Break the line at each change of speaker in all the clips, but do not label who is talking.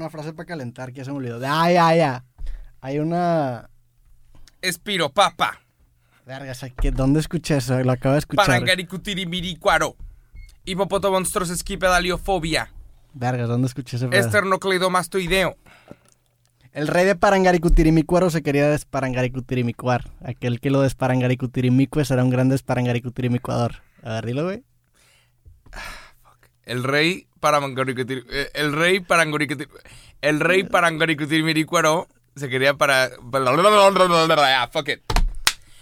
una frase para calentar que se me olvidó. Ah, ya, ya. Hay una.
Espiropapa.
Verga, que- ¿dónde escuché eso? Lo acabo de escuchar.
Parangaricutirimiricuaro. Hipopotomonstros esquipedaliofobia.
Verga, ¿dónde escuché ese?
Esternocleidomastoideo.
El rey de Parangaricutirimícuaro se quería desparangaricutirimícuar. Aquel que lo desparangaricutirimícue será un gran desparangaricutirimícuador. A ver, dilo, güey.
El rey Parangaricutiri... eh, El rey Parangaricutiri... El rey Parangaricutirimiricuaro se quería para... Ah, fuck it.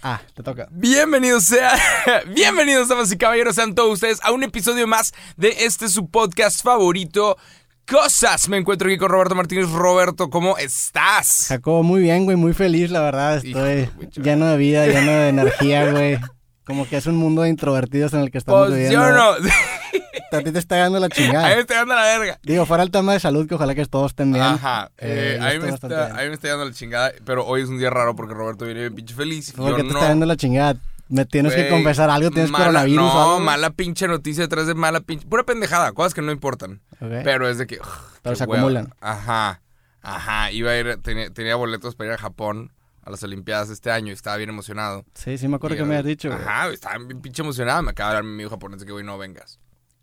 Ah, te toca.
Bienvenidos sea, bienvenidos damas y caballeros, sean todos ustedes a un episodio más de este su podcast favorito, Cosas. Me encuentro aquí con Roberto Martínez. Roberto, ¿cómo estás?
Jacobo, muy bien, güey, muy feliz, la verdad.
Hijo
Estoy
mucho.
lleno de vida, lleno de energía, güey. Como que es un mundo de introvertidos en el que estamos
Pues
viviendo.
yo no.
A ti te está dando la
Ahí me
chingada.
estoy dando la verga.
Digo, fuera el tema de salud, que ojalá que todos estén bien.
Ajá.
Eh,
eh, ahí,
estoy
me está, ahí me está dando la chingada. Pero hoy es un día raro porque Roberto viene bien pinche feliz. y
¿Por
yo
qué te
no.
está dando la chingada? ¿Me tienes que confesar algo? ¿Tienes
mala-
coronavirus
No,
algo?
mala pinche noticia detrás de mala pinche. Pura pendejada, cosas que no importan. Pero es de que. ugh,
Pero se
hueva.
acumulan.
Ajá. Ajá. Iba a ir. Tenía, tenía boletos para ir a Japón a las Olimpiadas este año y estaba bien emocionado.
Sí, sí me acuerdo
Y
que me habías dicho.
Ajá, estaba bien pinche emocionado. Me acaba de hablar mi amigo japonés de que, güey, no vengas.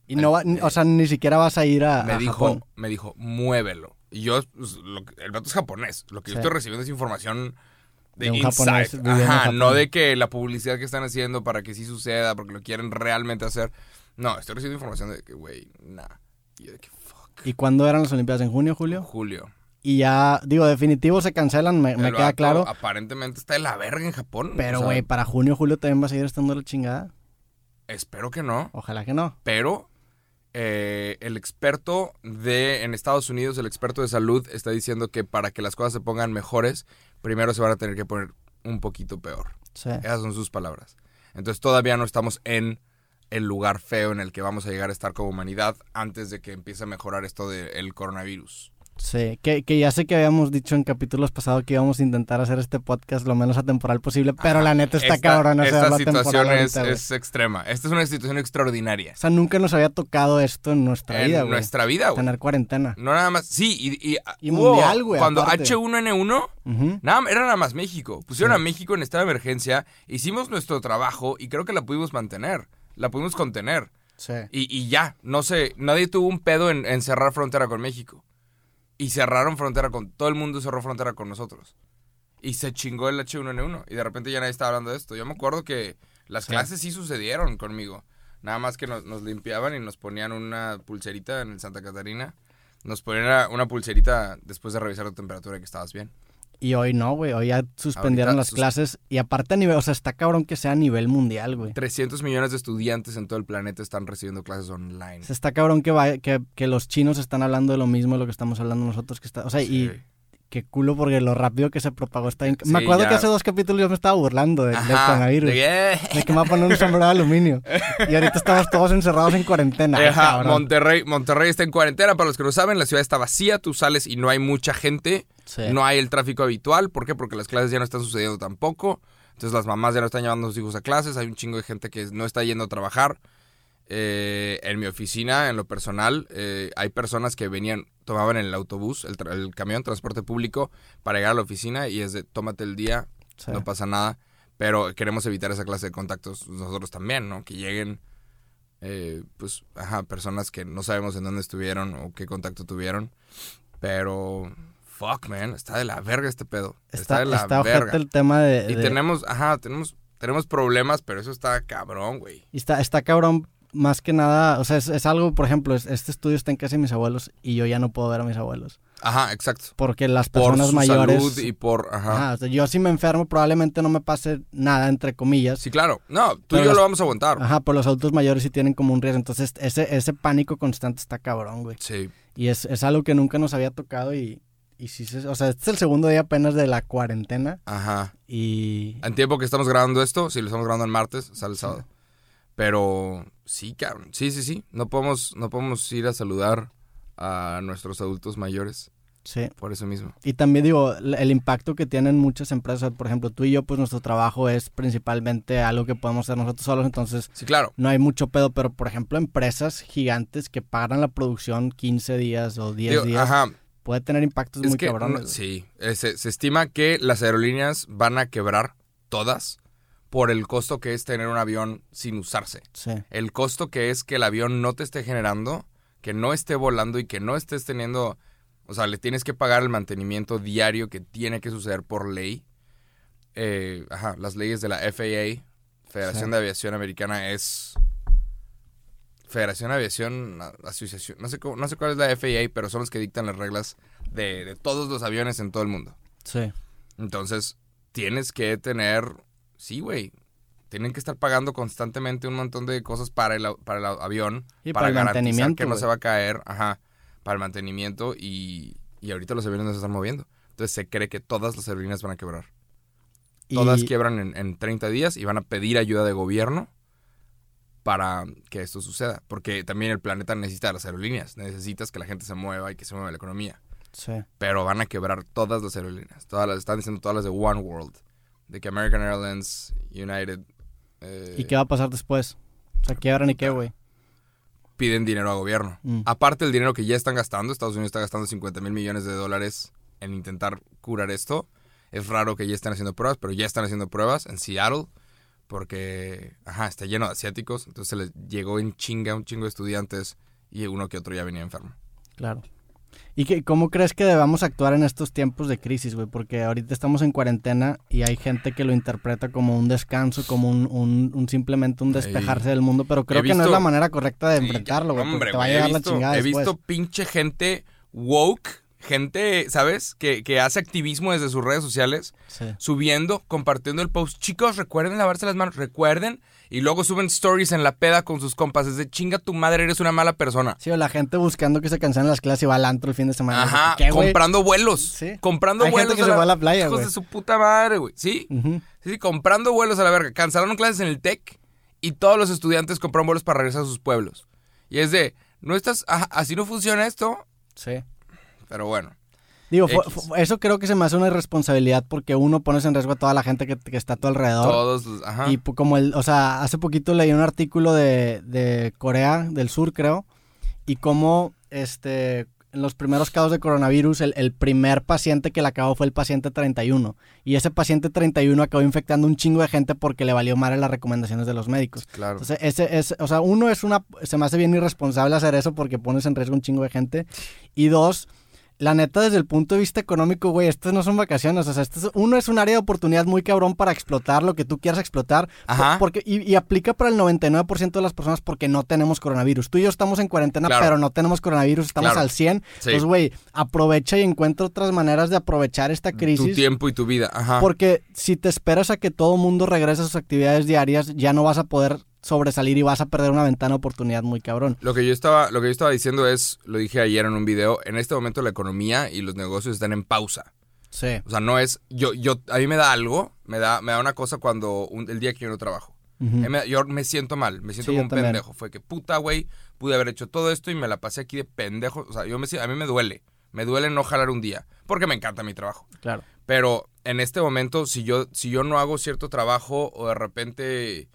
Y no va, o sea, ni siquiera vas a ir a,
me
a
dijo,
Japón.
me dijo, muévelo. Y yo, pues, lo que- el vato es japonés. Lo que yo estoy recibiendo es información de,
De
inside. Ajá, no de que la publicidad que están haciendo para que sí suceda, porque lo quieren realmente hacer. No, estoy recibiendo información de que, güey, nah. Y yo de que, fuck.
¿Y cuándo eran las Olimpiadas? ¿En junio, julio?
Julio.
Y ya, digo, definitivo se cancelan, me, queda claro.
Aparentemente está de la verga en Japón.
Pero,
o sea,
güey, para junio, julio también va a seguir estando la chingada.
Espero que no.
Ojalá que no.
Pero eh, el experto de en Estados Unidos, el experto de salud, está diciendo que para que las cosas se pongan mejores, primero se van a tener que poner un poquito peor.
Sí.
Esas son sus palabras. Entonces todavía no estamos en el lugar feo en el que vamos a llegar a estar como humanidad antes de que empiece a mejorar esto del coronavirus.
Sí, que, que ya sé que habíamos dicho en capítulos pasados que íbamos a intentar hacer este podcast lo menos atemporal posible, pero la neta está
Esta-
cabrón
Esta
hacerlo
situación
atemporal
es,
ahorita,
es extrema. Esta es una situación extraordinaria.
O sea, nunca nos había tocado esto en nuestra
En
vida, güey.
nuestra vida, güey.
Tener cuarentena.
No nada más. Sí, y, y,
Y
hubo-
mundial, güey,
Cuando
aparte.
H1N1
Ujú.
Nada, era nada más México. Pusieron
Sí.
a México en estado de emergencia, hicimos nuestro trabajo y creo que la pudimos mantener. La pudimos contener.
Sí.
Y, y ya, no sé, nadie tuvo un pedo en, en cerrar frontera con México. Y cerraron frontera con. Todo el mundo cerró frontera con nosotros. Y se chingó el H1N1. Y de repente ya nadie estaba hablando de esto. Yo me acuerdo que las
Sí.
clases sí sucedieron conmigo. Nada más que nos, nos limpiaban y nos ponían una pulserita en el Santa Catarina. Nos ponían una- una pulserita después de revisar la temperatura y que estabas bien.
Y hoy no, güey. Hoy ya suspendieron
Ahorita
las
sus-
clases. Y aparte a nivel, o sea, está cabrón que sea a nivel mundial, güey.
300 millones de estudiantes en todo el planeta están recibiendo clases online.
O sea, está cabrón que, vaya- que, que los chinos están hablando de lo mismo de lo que estamos hablando nosotros. Que está, o sea, y qué culo porque lo rápido que se propagó está bien-
Sí,
Me acuerdo
ya.
que hace dos capítulos yo me estaba burlando de- del coronavirus.
de
De,
que-
me va a poner un sombrero de aluminio. Y ahorita estamos todos encerrados en cuarentena.
Ajá. Monterrey, Monterrey está en cuarentena, para los que no saben, la ciudad está vacía, tú sales y no hay mucha gente,
Sí.
no hay el tráfico habitual, ¿por qué? Porque las clases ya no están sucediendo tampoco, entonces las mamás ya no están llevando a sus hijos a clases, hay un chingo de gente que no está yendo a trabajar. Eh, en mi oficina, en lo personal, eh, hay personas que venían, tomaban el autobús, el, tra- el camión, transporte público, para llegar a la oficina y es de, tómate el día,
Sí.
no pasa nada, pero queremos evitar esa clase de contactos nosotros también, ¿no? Que lleguen, eh, pues, ajá, personas que no sabemos en dónde estuvieron o qué contacto tuvieron, pero, fuck, man, está de la verga este pedo, está,
Está,
de la
está
verga.
el tema de...
Y
de-
tenemos, ajá, tenemos, tenemos problemas, pero eso está cabrón, güey.
y está, está cabrón más que nada, o sea, es, es algo, por ejemplo, es- este estudio está en casa de mis abuelos y yo ya no puedo ver a mis abuelos.
Ajá, exacto.
Porque las
Por
personas
su
mayores...
salud y por, ajá.
Ajá, o sea, yo si me enfermo probablemente no me pase nada, entre comillas.
Sí, claro. No, tú y yo lo vamos a aguantar.
Ajá, pero los adultos mayores sí tienen como un riesgo. Entonces, ese, ese pánico constante está cabrón, güey.
Sí.
Y es, es algo que nunca nos había tocado y, y sí, se- o sea, este es el segundo día apenas de la cuarentena
Ajá.
y...
En tiempo que estamos grabando esto, si lo estamos grabando el martes, sale el sábado. Pero sí, cabrón. Sí, sí, sí. No podemos, no podemos ir a saludar a nuestros adultos mayores
Sí.
por eso mismo.
Y también digo, el impacto que tienen muchas empresas, por ejemplo, tú y yo, pues nuestro trabajo es principalmente algo que podemos hacer nosotros solos, entonces
Sí, claro.
no hay mucho pedo, pero por ejemplo, empresas gigantes que pagan la producción 15 días o 10
Digo,
días,
ajá.
Puede tener impactos
Es
muy
que,
cabrones. güey.
sí, eh, se, se estima que las aerolíneas van a quebrar todas por el costo que es tener un avión sin usarse.
Sí,
El costo que es que el avión no te esté generando, que no esté volando y que no estés teniendo, o sea, le tienes que pagar el mantenimiento diario que tiene que suceder por ley. Eh, ajá, las leyes de la FAA, Federación
Sí.
de Aviación Americana, es Federación de Aviación Asociación, no sé cómo- no sé cuál es la FAA, pero son los que dictan las reglas de, de todos los aviones en todo el mundo.
sí.
Entonces, tienes que tener, sí, güey, tienen que estar pagando constantemente un montón de cosas para el, para el avión,
Y
para,
para el
garantizar
mantenimiento,
que no se va a caer, ajá, para el mantenimiento y, y ahorita los aviones no se están moviendo. Entonces se cree que todas las aerolíneas van a quebrar. Todas
Y-
quiebran en, en 30 días y van a pedir ayuda de gobierno para que esto suceda. Porque también el planeta necesita las aerolíneas. Necesitas que la gente se mueva y que se mueva la economía
Sí.
pero van a quebrar todas las aerolíneas. Todas las están diciendo todas las de One World, de que American Airlines, United eh,
¿Y qué va a pasar después? O sea, quiebran y qué, güey.
piden dinero a gobierno.
Mm.
Aparte del dinero que ya están gastando, Estados Unidos está gastando 50 mil millones de dólares en intentar curar esto. Es raro que ya estén haciendo pruebas, pero ya están haciendo pruebas en Seattle porque, ajá, está lleno de asiáticos. Entonces se les llegó en chinga un chingo de estudiantes y uno que otro ya venía enfermo.
Claro. ¿Y qué, cómo crees que debamos actuar en estos tiempos de crisis, güey? Porque ahorita estamos en cuarentena y hay gente que lo interpreta como un descanso, como un, un- un simplemente un despejarse del mundo, pero creo
He
que no es
visto-
la manera correcta de
Sí,
enfrentarlo, güey, porque te va a llegar
he
la
visto,
chingada
He
después.
visto pinche gente woke, gente, ¿sabes? Que, que hace activismo desde sus redes sociales,
Sí.
subiendo, compartiendo el post. Chicos, recuerden lavarse las manos, recuerden. Y luego suben stories en la peda con sus compas. Es de chinga tu madre, eres una mala persona.
Sí, o la gente buscando que se cancelen las clases y va al antro el fin de semana.
Ajá,
¿Qué,
comprando vuelos.
Sí.
Comprando
Hay gente
vuelos.
que se fue a la playa,
Hijos de su puta madre, güey. Sí, sí, sí, comprando vuelos a la verga. Cancelaron clases en el TEC y todos los estudiantes compraron vuelos para regresar a sus pueblos. Y es de, no estás, ajá, así no funciona esto.
Sí.
Pero bueno.
Digo, fu-
X.
fu- eso creo que se me hace una irresponsabilidad porque uno pones en riesgo a toda la gente que, que está a tu alrededor.
Todos, ajá.
Y como el, o sea, hace poquito leí un artículo de, de Corea del Sur, creo, y cómo este, en los primeros casos de coronavirus, el, el primer paciente que le acabó fue el paciente 31. Y ese paciente 31 acabó infectando un chingo de gente porque le valió mal las recomendaciones de los médicos.
claro.
Entonces, ese es, o sea, uno es una, se me hace bien irresponsable hacer eso porque pones en riesgo un chingo de gente. Y dos, la neta, desde el punto de vista económico, güey, estas no son vacaciones. O sea, este es- uno es un área de oportunidad muy cabrón para explotar lo que tú quieras explotar.
Ajá.
por- Porque, y, y aplica para el 99% de las personas porque no tenemos coronavirus. Tú y yo estamos en cuarentena,
Claro.
pero no tenemos coronavirus, estamos
Claro.
al 100.
Sí.
Entonces, güey, aprovecha y encuentra otras maneras de aprovechar esta
tu
crisis.
tiempo y tu vida. Ajá.
Porque si te esperas a que todo mundo regrese a sus actividades diarias, ya no vas a poder sobresalir y vas a perder una ventana de oportunidad muy cabrón.
Lo que yo estaba, lo que yo estaba diciendo es, lo dije ayer en un video, en este momento la economía y los negocios están en pausa.
Sí.
O sea, no es, yo, yo, a mí me da algo, me da, me da una cosa cuando, un- el día que yo no trabajo. Eh, yo me siento mal, me siento
Sí,
como un
también.
pendejo. Fue que puta, güey, pude haber hecho todo esto y me la pasé aquí de pendejo. O sea, yo me, a mí me duele, me duele no jalar un día, porque me encanta mi trabajo.
Claro.
Pero en este momento, si yo, si yo no hago cierto trabajo o de repente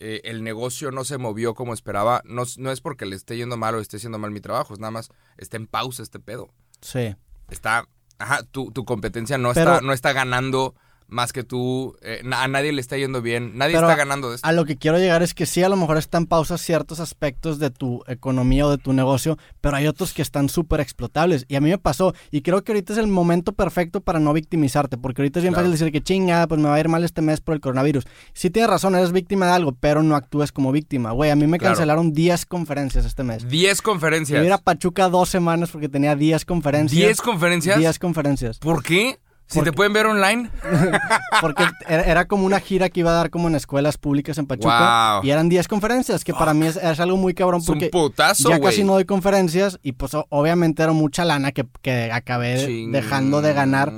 eh, el negocio no se movió como esperaba, no, no es porque le esté yendo mal o esté haciendo mal mi trabajo, es nada más, está en pausa este pedo.
Sí.
Está, ajá, tu, tu competencia no,
Pero-
está, no está ganando más que tú, eh, a nadie le está yendo bien, nadie
Pero
está ganando de esto.
A lo que quiero llegar es que sí, a lo mejor están en pausa ciertos aspectos de tu economía o de tu negocio, pero hay otros que están súper explotables. Y a mí me pasó, y creo que ahorita es el momento perfecto para no victimizarte, porque ahorita es bien
Claro.
fácil decir que chinga, pues me va a ir mal este mes por el coronavirus. Sí tienes razón, eres víctima de algo, pero no actúes como víctima. Güey, a mí me
Claro.
cancelaron 10 conferencias este mes.
10
Yo
conferencias.
iba a Pachuca dos semanas porque tenía 10 conferencias.
10 conferencias.
10 conferencias.
¿Por qué? Si
Porque-
te pueden ver online.
Porque era, era como una gira que iba a dar como en escuelas públicas en Pachuca.
Wow.
Y eran 10 conferencias, que para mí es, es algo muy cabrón
Es un
porque
putazo,
ya casi no doy conferencias y pues obviamente era mucha lana que, que acabé
Chinga,
dejando de ganar.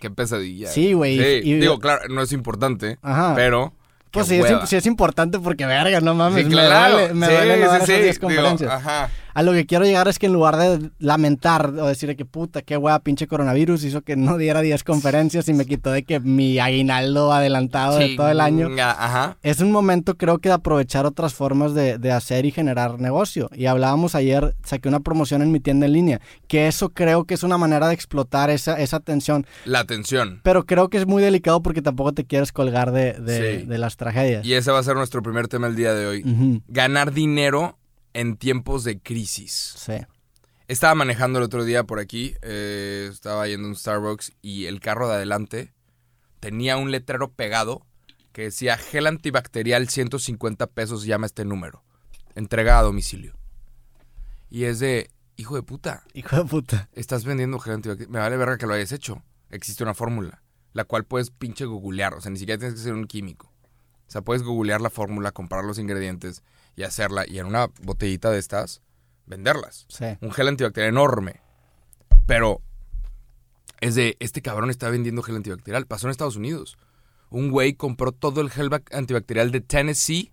Qué pesadilla.
Sí, güey,
Sí,
y-
digo, claro, no es importante,
Ajá.
pero.
Pues sí es, sí es importante porque verga, no mames,
Sí,
me
claro.
me no dar esas
sí.
10
Digo,
conferencias.
ajá.
A lo que quiero llegar es que en lugar de lamentar o decir que puta, qué hueá, pinche coronavirus hizo que no diera 10 conferencias y me quitó de que mi aguinaldo adelantado de todo el año.
Ajá.
Es un momento creo que de aprovechar otras formas de, de hacer y generar negocio. Y hablábamos ayer, saqué una promoción en mi tienda en línea, que eso creo que es una manera de explotar esa, esa tensión.
La atención.
Pero creo que es muy delicado porque tampoco te quieres colgar de, de,
Sí.
de las tragedias.
Y ese va a ser nuestro primer tema el día de hoy. Ganar dinero en tiempos de crisis.
Sí.
Estaba manejando el otro día por aquí, eh, estaba yendo a un Starbucks y el carro de adelante tenía un letrero pegado que decía gel antibacterial 150 pesos, llama este número. Entrega a domicilio. Y es de, hijo de puta,
Hijo de puta.
estás vendiendo gel antibacterial. Me vale verga que lo hayas hecho. Existe una fórmula, la cual puedes pinche googlear. O sea, ni siquiera tienes que ser un químico. O sea, puedes googlear la fórmula, comprar los ingredientes y hacerla. Y en una botellita de estas, venderlas
Sí.
un gel antibacterial enorme. Pero es de, este cabrón está vendiendo gel antibacterial. Pasó en Estados Unidos. Un güey compró todo el gel bac- antibacterial de Tennessee,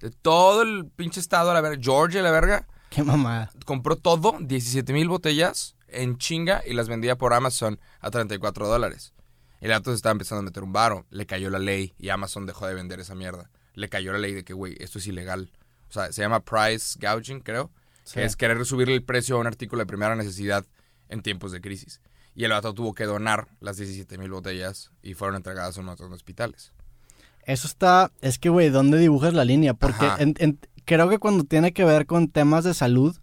de todo el pinche estado a la verga, Georgia a la verga.
Qué mamada.
Compró todo, 17 mil botellas en chinga y las vendía por Amazon a 34 dólares. El gato se estaba empezando a meter un varo. Le cayó la ley y Amazon dejó de vender esa mierda. Le cayó la ley de que, güey, esto es ilegal. Sea, se llama price gouging, creo.
Sí.
Que es querer subirle el precio a un artículo de primera necesidad en tiempos de crisis. Y el vato tuvo que donar las 17 mil botellas y fueron entregadas a un montón de hospitales.
Eso está, es que, güey, ¿dónde dibujas la línea? Porque
Ajá.
en- en- creo que cuando tiene que ver con temas de salud,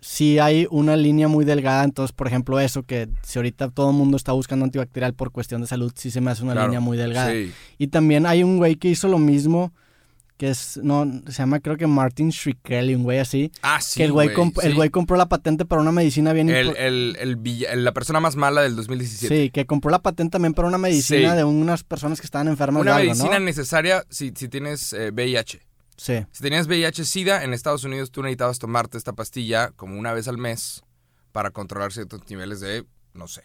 sí hay una línea muy delgada. Entonces, por ejemplo, eso, que si ahorita todo el mundo está buscando antibacterial por cuestión de salud, sí se me hace una
Claro,
línea muy delgada.
Sí.
Y también hay un güey que hizo lo mismo, que es, no, se llama creo que Martin Shkreli, un güey así.
Ah, sí.
que el güey, comp- el
sí.
güey compró la patente para una medicina bien
El, la persona más mala del 2017.
Sí, que compró la patente también para una medicina
Sí.
de unas personas que estaban enfermas
Una
de algo,
medicina
¿no?
necesaria si, si tienes eh, VIH.
Sí,
Si tenías VIH-Sida, en Estados Unidos tú necesitabas tomarte esta pastilla como una vez al mes para controlar ciertos niveles de, no sé.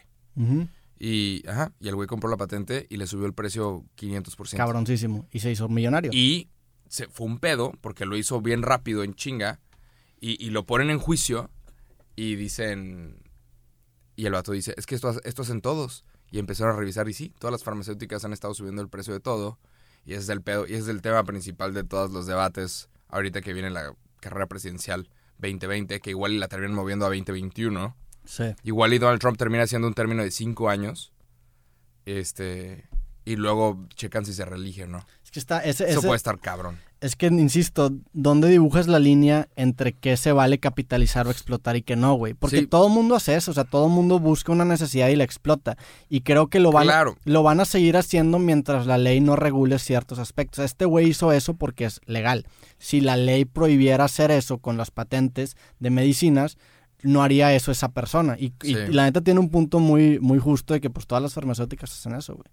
Y, ajá, y el güey compró la patente y le subió el precio 500%.
cabroncísimo. Y se hizo millonario.
Y se, fue un pedo porque lo hizo bien rápido en chinga y, y lo ponen en juicio y dicen... Y el vato dice, es que esto, esto hacen todos. Y empezaron a revisar y sí, todas las farmacéuticas han estado subiendo el precio de todo. Y ese es el pedo, y ese es el tema principal de todos los debates ahorita que viene la carrera presidencial 2020, que igual la terminan moviendo a 2021.
Sí.
Igual y Donald Trump termina siendo un término de cinco años. Este. Y luego checan si se reelige o no.
Es que está, ese,
Eso
ese-
puede estar cabrón.
es que, insisto, ¿dónde dibujas la línea entre qué se vale capitalizar o explotar y qué no, güey? Porque
Sí.
todo el mundo hace eso, o sea, todo el mundo busca una necesidad y la explota. Y creo que lo van,
Claro.
lo van a seguir haciendo mientras la ley no regule ciertos aspectos. Este güey hizo eso porque es legal. Si la ley prohibiera hacer eso con las patentes de medicinas, no haría eso esa persona. Y, y la neta tiene un punto muy, muy justo de que pues todas las farmacéuticas hacen eso, güey.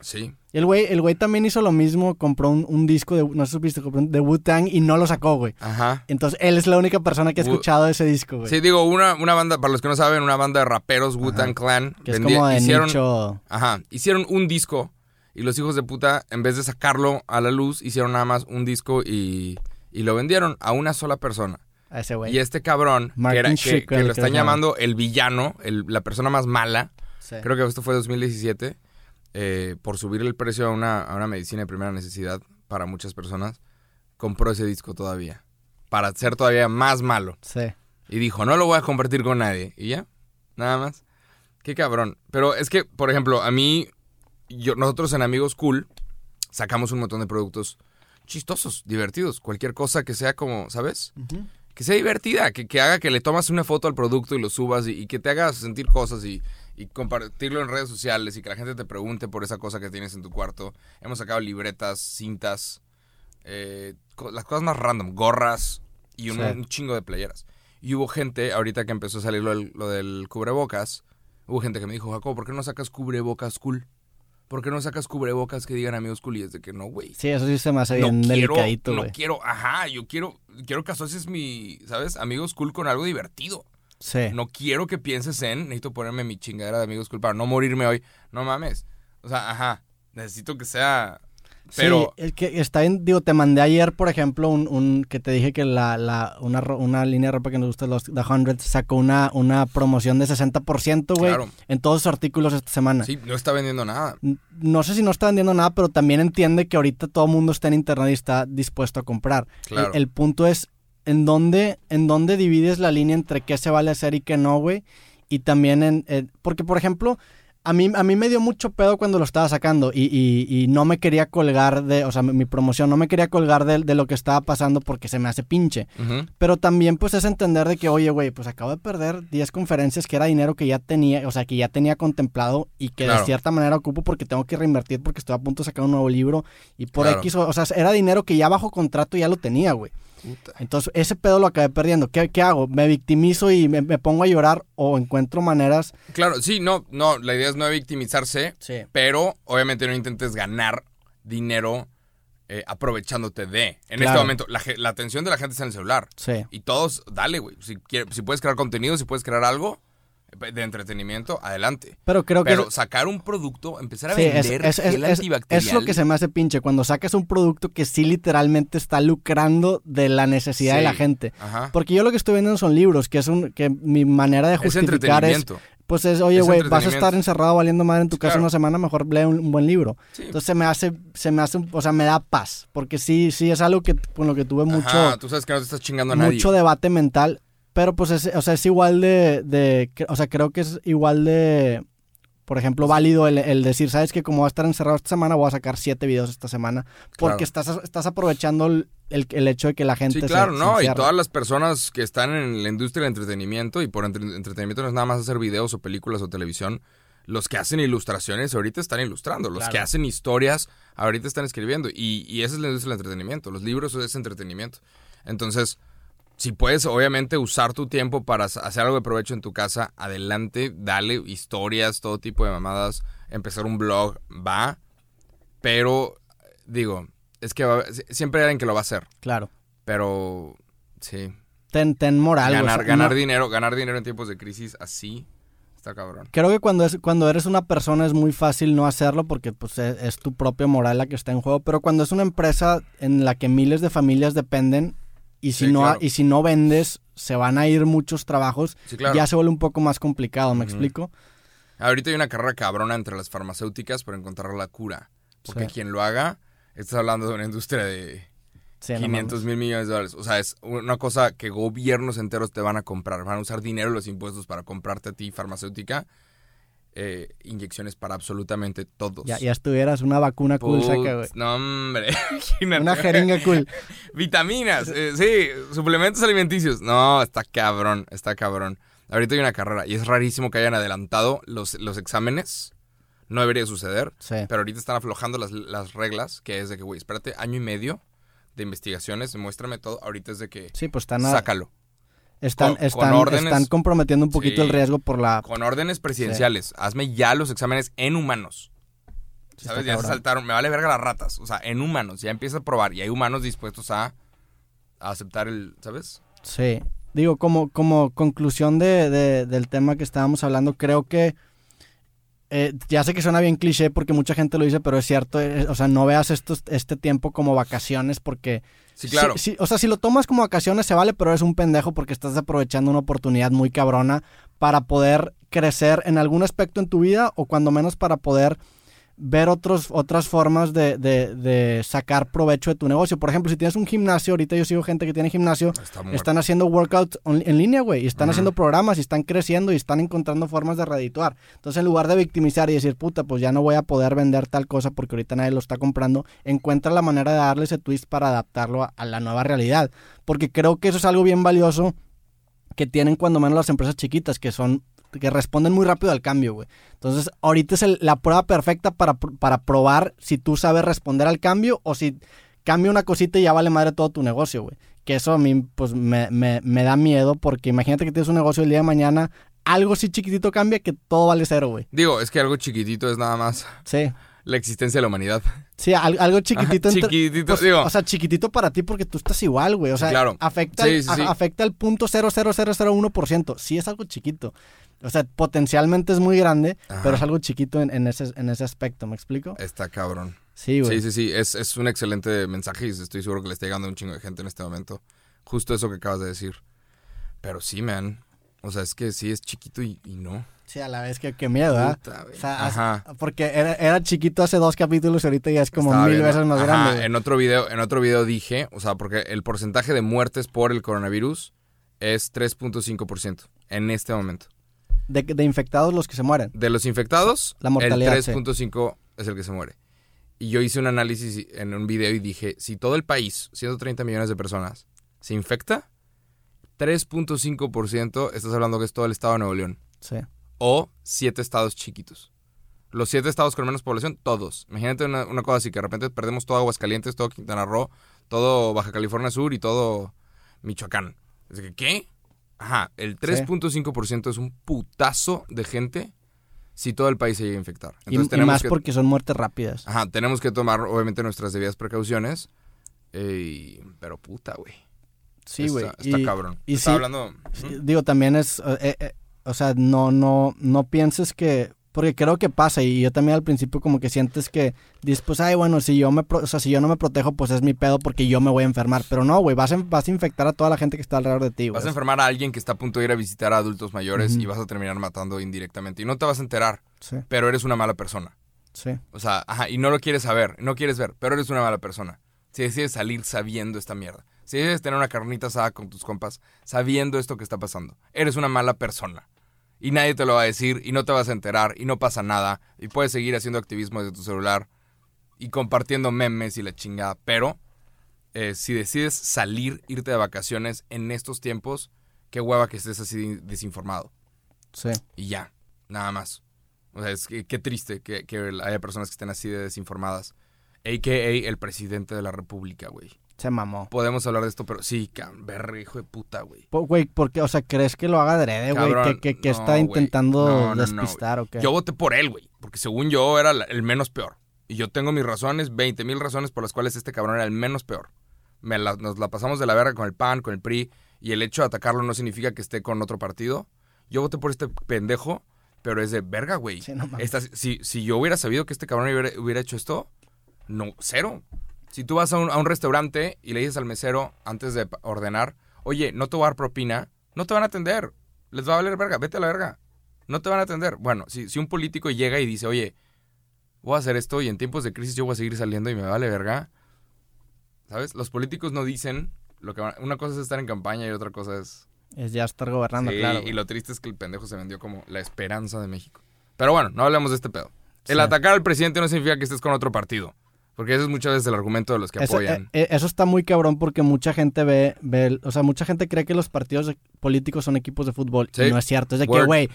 Sí.
Y el güey, el güey también hizo lo mismo, compró un, un disco de, no supiste, compró un- de Wu-Tang y no lo sacó, güey.
Ajá.
Entonces él es la única persona que ha escuchado ese disco, güey.
Sí, digo, una, una banda, para los que no saben, una banda de raperos, Wu-Tang Clan.
que es como de
hicieron,
nicho.
Ajá. Hicieron un disco y los hijos de puta, en vez de sacarlo a la luz, hicieron nada más un disco y, y lo vendieron a una sola persona.
A ese güey.
Y este cabrón, que, era- que- lo están llamando el villano, el- la persona más mala,
Sí.
creo que esto fue 2017, eh, por subir el precio a una, a una medicina de primera necesidad para muchas personas, compró ese disco todavía, para ser todavía más malo.
Sí.
Y dijo, no lo voy a compartir con nadie. Y ya, nada más. Qué cabrón. Pero es que, por ejemplo, a mí, yo, nosotros en Amigos Cool sacamos un montón de productos chistosos, divertidos. Cualquier cosa que sea como, ¿sabes? Que sea divertida, que, que haga que le tomas una foto al producto y lo subas y, y que te haga sentir cosas y, y compartirlo en redes sociales y que la gente te pregunte por esa cosa que tienes en tu cuarto. Hemos sacado libretas, cintas, eh, las cosas más random, gorras y un,
Sí.
un chingo de playeras. Y hubo gente, ahorita que empezó a salir lo del, lo del cubrebocas, hubo gente que me dijo, Jacob, ¿por qué no sacas cubrebocas cool? ¿Por qué no sacas cubrebocas que digan amigos cool? Y es de que no, güey
Sí, eso sí se me hace bien
no quiero,
delicadito,
no quiero, ajá, yo quiero, quiero que asocies mi, ¿sabes? Amigos cool con algo divertido.
Sí.
No quiero que pienses en, necesito ponerme mi chingadera de amigos cool para no morirme hoy. No mames. O sea, ajá, necesito que sea Pero,
Sí, el que está bien, digo, te mandé ayer, por ejemplo, un, un que te dije que la, la, una, una línea de ropa que nos gusta, los The Hundreds, sacó una, una promoción de 60%, güey,
Claro.
en todos sus artículos esta semana.
sí, no está vendiendo nada.
No sé si no está vendiendo nada, pero también entiende que ahorita todo el mundo está en internet y está dispuesto a comprar.
Claro.
El, el punto es en dónde, en dónde divides la línea entre qué se vale hacer y qué no, güey. Y también en... eh, porque, por ejemplo, a mí, a mí me dio mucho pedo cuando lo estaba sacando y, y- y no me quería colgar de... O sea, mi, mi promoción no me quería colgar de, de lo que estaba pasando porque se me hace pinche. Pero también pues es entender de que, oye, güey, pues acabo de perder 10 conferencias que era dinero que ya tenía, o sea, que ya tenía contemplado y que de cierta manera ocupo porque tengo que reinvertir porque estoy a punto de sacar un nuevo libro y por
Claro.
X, o, o sea, era dinero que ya bajo contrato ya lo tenía, güey.
Puta.
Entonces, ese pedo lo acabé perdiendo. ¿Qué, qué hago? ¿Me victimizo y me, me pongo a llorar o encuentro maneras?
Claro, sí, no, no, la idea es no victimizarse,
Sí.
pero obviamente no intentes ganar dinero eh, aprovechándote de. En
Claro.
este momento, la, atención de la gente está en el celular.
Sí.
Y todos, dale, güey. Si, si puedes crear contenido, si puedes crear algo de entretenimiento, adelante.
Pero creo que...
Pero sacar un producto, empezar a
Sí,
vender
es- es-
gel
es-
antibacterial.
es lo que se me hace pinche. Cuando sacas un producto que sí literalmente está lucrando de la necesidad de la gente.
Ajá.
Porque yo lo que estoy vendiendo son libros, que es un que mi manera de justificar es,
entretenimiento.
pues es, oye, güey, vas a estar encerrado valiendo madre en tu casa
Claro.
una semana, mejor lee un, un buen libro.
Sí.
Entonces se me hace, se me hace, un- o sea, me da paz, porque sí, sí es algo que con lo que tuve mucho,
Ajá, tú sabes que no te estás chingando a nadie.
mucho debate mental, pero pues es, o sea, es igual de, de, o sea, creo que es igual de, por ejemplo, válido el, el decir, sabes que como voy a estar encerrado esta semana, voy a sacar siete videos esta semana, porque
Claro.
estás, estás aprovechando el, el- el hecho de que la gente
Sí, claro,
se
¿no? Y todas las personas que están en la industria del entretenimiento, y por entre- entretenimiento no es nada más hacer videos o películas o televisión, los que hacen ilustraciones ahorita están ilustrando, los
Claro.
que hacen historias ahorita están escribiendo, y, y esa es la industria del entretenimiento, los libros es entretenimiento. Entonces, si puedes obviamente usar tu tiempo para hac- hacer algo de provecho en tu casa, adelante, dale historias, todo tipo de mamadas, empezar un blog, va, pero digo, es que va- siempre hay alguien que lo va a hacer.
Claro.
Pero sí.
Ten, ten moral. o
ganar
sea,
ganar
no-
dinero, ganar dinero en tiempos de crisis así está cabrón.
Creo que cuando, es, cuando eres una persona es muy fácil no hacerlo porque pues, es, es tu propia moral la que está en juego, pero cuando es una empresa en la que miles de familias dependen y si,
Sí,
no,
claro.
y si no vendes, se van a ir muchos trabajos,
Sí, claro.
ya se vuelve un poco más complicado, ¿me explico?
Ahorita hay una carrera cabrona entre las farmacéuticas para encontrar la cura. Porque
Sí.
quien lo haga, estás hablando de una industria de
Sí, no
500
mames.
mil millones de dólares. O sea, es una cosa que gobiernos enteros te van a comprar. Van a usar dinero los impuestos para comprarte a ti farmacéutica. Eh, inyecciones para absolutamente todos.
Ya, ya estuvieras una vacuna cool, saca, güey.
No, hombre.
Una jeringa cool.
Vitaminas, eh, sí, suplementos alimenticios. No, está cabrón, está cabrón. Ahorita hay una carrera y es rarísimo que hayan adelantado los, los exámenes. No debería suceder,
Sí.
pero ahorita están aflojando las, las reglas, que es de que, güey, espérate, año y medio de investigaciones, muéstrame todo. Ahorita es de que
Sí, pues están,
sácalo.
Están,
con- con
están,
órdenes.
están comprometiendo un poquito
Sí.
el riesgo por la...
Con órdenes presidenciales, hazme ya los exámenes en humanos. ¿Sabes? Ya se saltaron, me vale verga las ratas. O sea, en humanos, ya empieza a probar y hay humanos dispuestos a, a aceptar el, ¿sabes?
Sí, digo, como, como conclusión de, de- del tema que estábamos hablando, creo que eh, ya sé que suena bien cliché porque mucha gente lo dice, pero es cierto, eh, o sea, no veas estos, este tiempo como vacaciones porque...
Sí, claro.
sí, o sea, si lo tomas como vacaciones se vale, pero eres un pendejo porque estás aprovechando una oportunidad muy cabrona para poder crecer en algún aspecto en tu vida o cuando menos para poder ver otros, otras formas de, de- de sacar provecho de tu negocio. Por ejemplo, si tienes un gimnasio, ahorita yo sigo gente que tiene gimnasio,
Está
están haciendo workouts en línea, güey, y están haciendo programas y están creciendo y están encontrando formas de redituar. Entonces, en lugar de victimizar y decir, puta, pues ya no voy a poder vender tal cosa porque ahorita nadie lo está comprando, encuentra la manera de darle ese twist para adaptarlo a, a la nueva realidad. Porque creo que eso es algo bien valioso que tienen cuando menos las empresas chiquitas, que son que responden muy rápido al cambio, güey. Entonces, ahorita es el- la prueba perfecta para, para probar si tú sabes responder al cambio o si cambia una cosita y ya vale madre todo tu negocio, güey. Que eso a mí, pues, me, me, me da miedo porque imagínate que tienes un negocio el día de mañana, algo sí chiquitito cambia que todo vale cero, güey.
Digo, es que algo chiquitito es nada más
Sí.
La existencia de la humanidad.
Sí, al- algo chiquitito. entre-
chiquitito,
pues,
digo.
O sea, chiquitito para ti porque tú estás igual, güey. O sea,
Claro.
afecta,
Sí,
al-
sí, sí.
a- afecta al punto 0.0001%. Sí es algo chiquito. O sea, potencialmente es muy grande,
Ajá.
pero es algo chiquito en, en ese, en ese aspecto, ¿me explico?
Está cabrón.
Sí, güey.
Sí, sí, sí, es, es un excelente mensaje y estoy seguro que le está llegando a un chingo de gente en este momento. Justo eso que acabas de decir. Pero sí, man. O sea, es que sí es chiquito y, y no.
Sí, a la vez que qué miedo, ¿ah?
Puta, güey.
O sea,
Ajá.
porque era, era chiquito hace dos capítulos y ahorita ya es como
Estaba
mil
viendo.
veces más
Ajá,
grande.
En otro video, en otro video dije, o sea, porque el porcentaje de muertes por el coronavirus es 3.5% en este momento.
De, de infectados los que se mueren.
De los infectados,
La mortalidad,
el 3.5 es el que se muere. Y yo hice un análisis en un video y dije, si todo el país, 130 millones de personas, se infecta, 3.5%, estás hablando que es todo el estado de Nuevo León,
Sí.
O siete estados chiquitos. Los siete estados con menos población, todos. Imagínate una, una cosa así, que de repente perdemos todo Aguascalientes, todo Quintana Roo, todo Baja California Sur y todo Michoacán. Es que, ¿qué? Ajá, el 3.5% es un putazo de gente si todo el país se llega a infectar.
Y,
Entonces
y
tenemos
más
que,
porque son muertes rápidas.
Ajá, tenemos que tomar obviamente nuestras debidas precauciones. pero puta, güey.
Sí,
Está-
güey.
Está,
y-
cabrón.
y
Estaba
sí,
hablando...
sí, digo, también es, eh, eh, o sea, no, no, no pienses que, porque creo que pasa y yo también al principio como que sientes que dices, pues, ay, bueno, si yo me, pro- o sea, si yo no me protejo, pues es mi pedo porque yo me voy a enfermar. Pero no, güey, vas a, vas a infectar a toda la gente que está alrededor de ti, güey.
Vas a enfermar a alguien que está a punto de ir a visitar a adultos mayores y vas a terminar matando indirectamente. Y no te vas a enterar,
Sí,
pero eres una mala persona.
sí.
O sea, ajá, y no lo quieres saber, no quieres ver, pero eres una mala persona. Si decides salir sabiendo esta mierda. Si decides tener una carnita asada con tus compas sabiendo esto que está pasando. Eres una mala persona. Y nadie te lo va a decir y no te vas a enterar y no pasa nada. Y puedes seguir haciendo activismo desde tu celular y compartiendo memes y la chingada. Pero eh, si decides salir, irte de vacaciones en estos tiempos, qué hueva que estés así desinformado.
Sí.
Y ya, nada más. O sea, es que qué triste que, que haya personas que estén así de desinformadas. A.K.A. el presidente de la república, güey.
Se mamó.
Podemos hablar de esto, pero sí, cabrón, verga, hijo de puta, güey.
Güey, porque, o sea, ¿crees que lo haga adrede, güey? ¿Que, que, que
no,
está intentando
No, no, no,
despistar o qué?
Yo voté por él, güey, porque según yo era la- el menos peor. Y yo tengo mis razones, 20 mil razones por las cuales este cabrón era el menos peor. Me la- nos la pasamos de la verga con el PAN, con el PRI, y el hecho de atacarlo no significa que esté con otro partido. Yo voté por este pendejo, pero es de verga, güey.
Sí,
si, si yo hubiera sabido que este cabrón hubiera, hubiera hecho esto, no, cero. Si tú vas a un, a un restaurante y le dices al mesero antes de ordenar, oye, no te voy a dar propina, no te van a atender. Les va a valer verga, vete a la verga. No te van a atender. Bueno, si, si un político llega y dice, oye, voy a hacer esto y en tiempos de crisis yo voy a seguir saliendo y me vale verga. ¿Sabes? Los políticos no dicen lo que van- Una cosa es estar en campaña y otra cosa es...
Es ya estar gobernando,
Sí,
claro.
y lo triste es que el pendejo se vendió como la esperanza de México. Pero bueno, no hablemos de este pedo. El
Sí.
atacar al presidente no significa que estés con otro partido. Porque ese es muchas veces el argumento de los que
Eso,
apoyan.
eh, eh, eso está muy cabrón porque mucha gente ve, ve o sea, mucha gente cree que los partidos políticos son equipos de fútbol.
Sí.
Y no es cierto. Es de que, güey,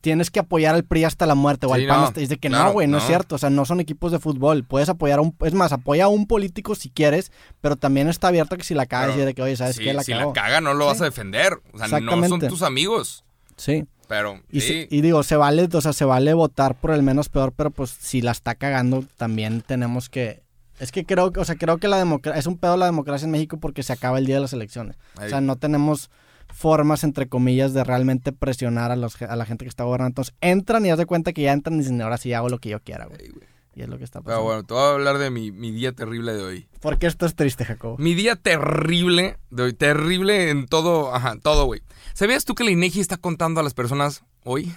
tienes que apoyar al PRI hasta la muerte o
Sí,
al PAN.
no,
hasta- es de que
claro,
no, güey, no,
no.
es cierto. O sea, no son equipos de fútbol. Puedes apoyar a un, es más, apoya a un político si quieres, pero también está abierto que si la cagas y de que, oye, ¿sabes
Sí,
qué? La
si la caga no lo vas a defender. O sea, no son tus amigos.
Sí.
Pero
Y,
sí,
y digo, se vale, o sea, se vale votar por el menos peor, pero pues si la está cagando, también tenemos que. Es que creo, que- o sea, creo que la democracia es un pedo la democracia en México porque se acaba el día de las elecciones.
ahí-
O sea, no tenemos formas, entre comillas, de realmente presionar a, los, a la gente que está gobernando. Entonces, entran y haz de cuenta que ya entran y dicen, ahora sí hago lo que yo quiera, güey.
ahí, güey.
Y es lo que está
Pero
pasando.
bueno, te voy a hablar de mi, mi día terrible de hoy.
¿Por qué esto es triste, Jacobo?
Mi día terrible de hoy. Terrible en todo. Ajá, todo, güey. ¿Sabías tú que la INEGI está contando a las personas hoy?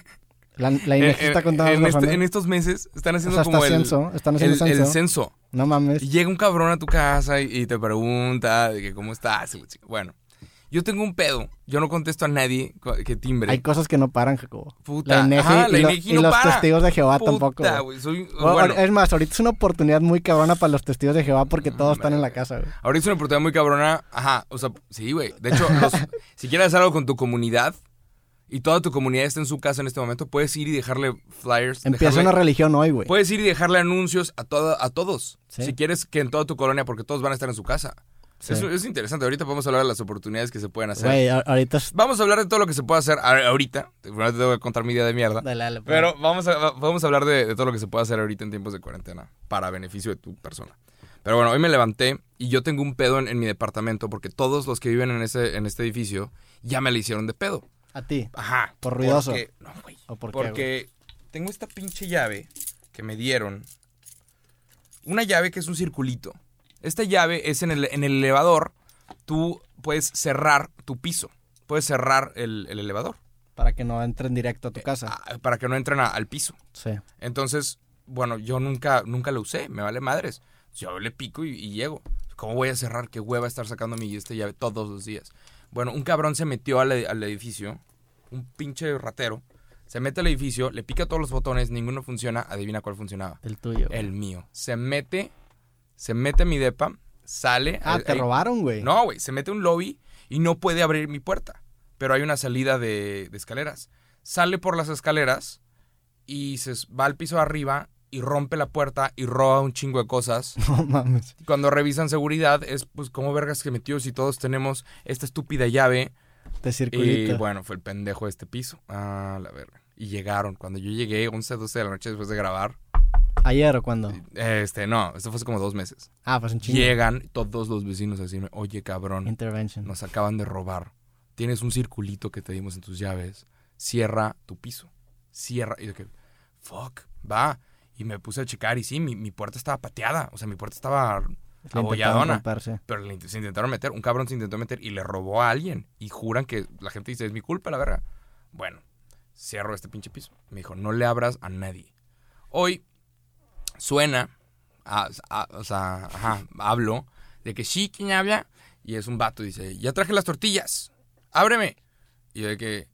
La, la INEGI
Eh,
está
eh,
contando
en, este- en estos meses están
O
haciendo
sea,
como
está
el,
censo, están haciendo
el, el
censo. No mames.
Y llega un cabrón a tu casa y, y te pregunta de que cómo estás. Bueno, yo tengo un pedo. Yo no contesto a nadie que timbre.
Hay cosas que no paran, Jacobo.
Puta.
La INEGI,
Ajá, la
y, lo-
INEGI
y
no
los
para.
testigos de Jehová
Puta,
tampoco. güey.
güey, soy-
Bueno,
bueno,
Es más, ahorita es una oportunidad muy cabrona para los testigos de Jehová porque todos están en la casa, güey.
ahorita es una oportunidad muy cabrona. Ajá, o sea, sí, güey. De hecho, los- si quieres hacer algo con tu comunidad y toda tu comunidad está en su casa en este momento, puedes ir y dejarle flyers.
Empieza
dejarle-
una religión hoy, güey.
Puedes ir y dejarle anuncios a, toda, a todos.
Sí.
Si quieres que en toda tu colonia, porque todos van a estar en su casa.
Sí.
Es, es interesante. Ahorita podemos hablar de las oportunidades que se pueden hacer.
Güey, a- ahorita.
Vamos a hablar de todo lo que se puede hacer a- ahorita. Primero te tengo que contar mi día de mierda.
Dale, dale, pues.
Pero vamos a, va- vamos a hablar de, de todo lo que se puede hacer ahorita en tiempos de cuarentena para beneficio de tu persona. Pero bueno, hoy me levanté y yo tengo un pedo en, en mi departamento porque todos los que viven en, ese, en este edificio ya me le hicieron de pedo.
A ti.
Ajá.
¿Por ruidoso?
porque- no, güey.
¿O por qué, güey?
Porque tengo esta pinche llave que me dieron una llave que es un circulito. Esta llave es en el, en el elevador, tú puedes cerrar tu piso, puedes cerrar el, el elevador
Para que no entren directo a tu casa.
ah, para que no entren a- al piso.
Sí.
Entonces, bueno, yo nunca, nunca lo usé, me vale madres. Yo le pico y, y llego. ¿Cómo voy a cerrar? Qué hueva estar sacando mi esta llave todos los días. Bueno, un cabrón se metió al, ed- al edificio, un pinche ratero, se mete al edificio, le pica todos los botones, ninguno funciona, adivina cuál funcionaba.
El tuyo. güey.
El mío. Se mete, se mete a mi depa, sale.
Ah,
ahí-
te robaron, güey.
no, güey, se mete a un lobby y no puede abrir mi puerta. Pero hay una salida de, de escaleras. Sale por las escaleras y se va al piso de arriba y rompe la puerta y roba un chingo de cosas.
No mames.
Cuando revisan seguridad es, pues, ¿cómo vergas que metió si todos tenemos esta estúpida llave?
De
Y
circulito.
bueno, fue el pendejo de este piso. Ah, la verga. Y llegaron. Cuando yo llegué, 11, 12 de la noche después de grabar.
¿Ayer o cuándo?
Este, no, esto fue hace como dos meses.
Ah, pues un chingo.
Llegan todos los vecinos a decirme, oye, cabrón.
Intervention.
Nos acaban de robar. Tienes un circulito que te dimos en tus llaves. Cierra tu piso. Cierra. Y yo que, fuck, va. Y me puse a checar y sí, mi, mi puerta estaba pateada. O sea, mi puerta estaba
Le
abolladona. Pero le se intentaron meter. Un cabrón se intentó meter y le robó a alguien. Y juran que la gente dice, es mi culpa, la verga. Bueno, cierro este pinche piso. Me dijo, no le abras a nadie. Hoy suena, a- a- o sea, ajá, hablo de que sí, ¿quién habla? Y es un vato, dice, ya traje las tortillas, ábreme. Y yo de que,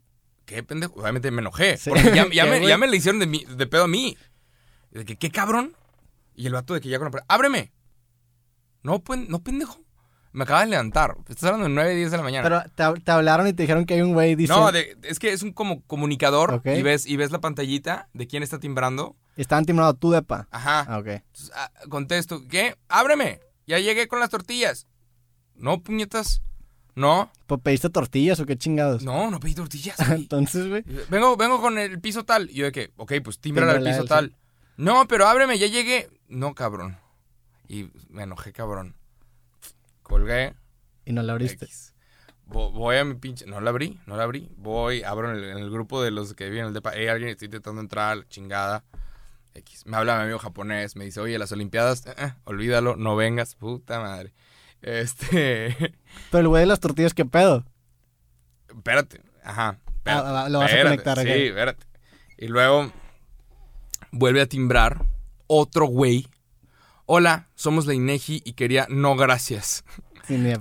¿qué pendejo? Obviamente me enojé,
Sí.
porque ya, ya
¿Qué,
me, ya me le hicieron de, de pedo a mí. De que, ¿qué cabrón? Y el vato de que ya con la ábreme. No, pen- no pendejo. Me acaba de levantar. Estás hablando de 9, 10 de la mañana.
Pero te, te hablaron y te dijeron que hay un güey dice
no, de- es que es un como comunicador y ves y ves la pantallita de quién está timbrando.
Estaban timbrando tu depa.
Ajá.
Ah, ok.
Entonces, ah, contesto, ¿qué? Ábreme. Ya llegué con las tortillas. No, puñetas. No,
Pues pediste tortillas o qué chingados.
no, no pedí tortillas.
Entonces, güey.
vengo, vengo con el piso tal. Y yo de que, ok, pues tímbrala al
Tímbrala
piso tal. No, pero ábreme, ya llegué. No, cabrón. Y me enojé, cabrón. Colgué.
Y no la abriste.
X. Voy a mi pinche. No la abrí, no la abrí. Voy, abro en el, en el grupo de los que viven en el depa. Hey, alguien está intentando entrar, chingada. X. Me habla mi amigo japonés, me dice, oye, las Olimpiadas, eh, eh, olvídalo, no vengas, puta madre. Este.
Pero el güey de las tortillas, ¿qué pedo?
espérate, ajá. espérate,
Ah, va, lo vas a conectar.
Sí, espérate. Y luego vuelve a timbrar otro güey. Hola, somos la INEGI y quería no gracias.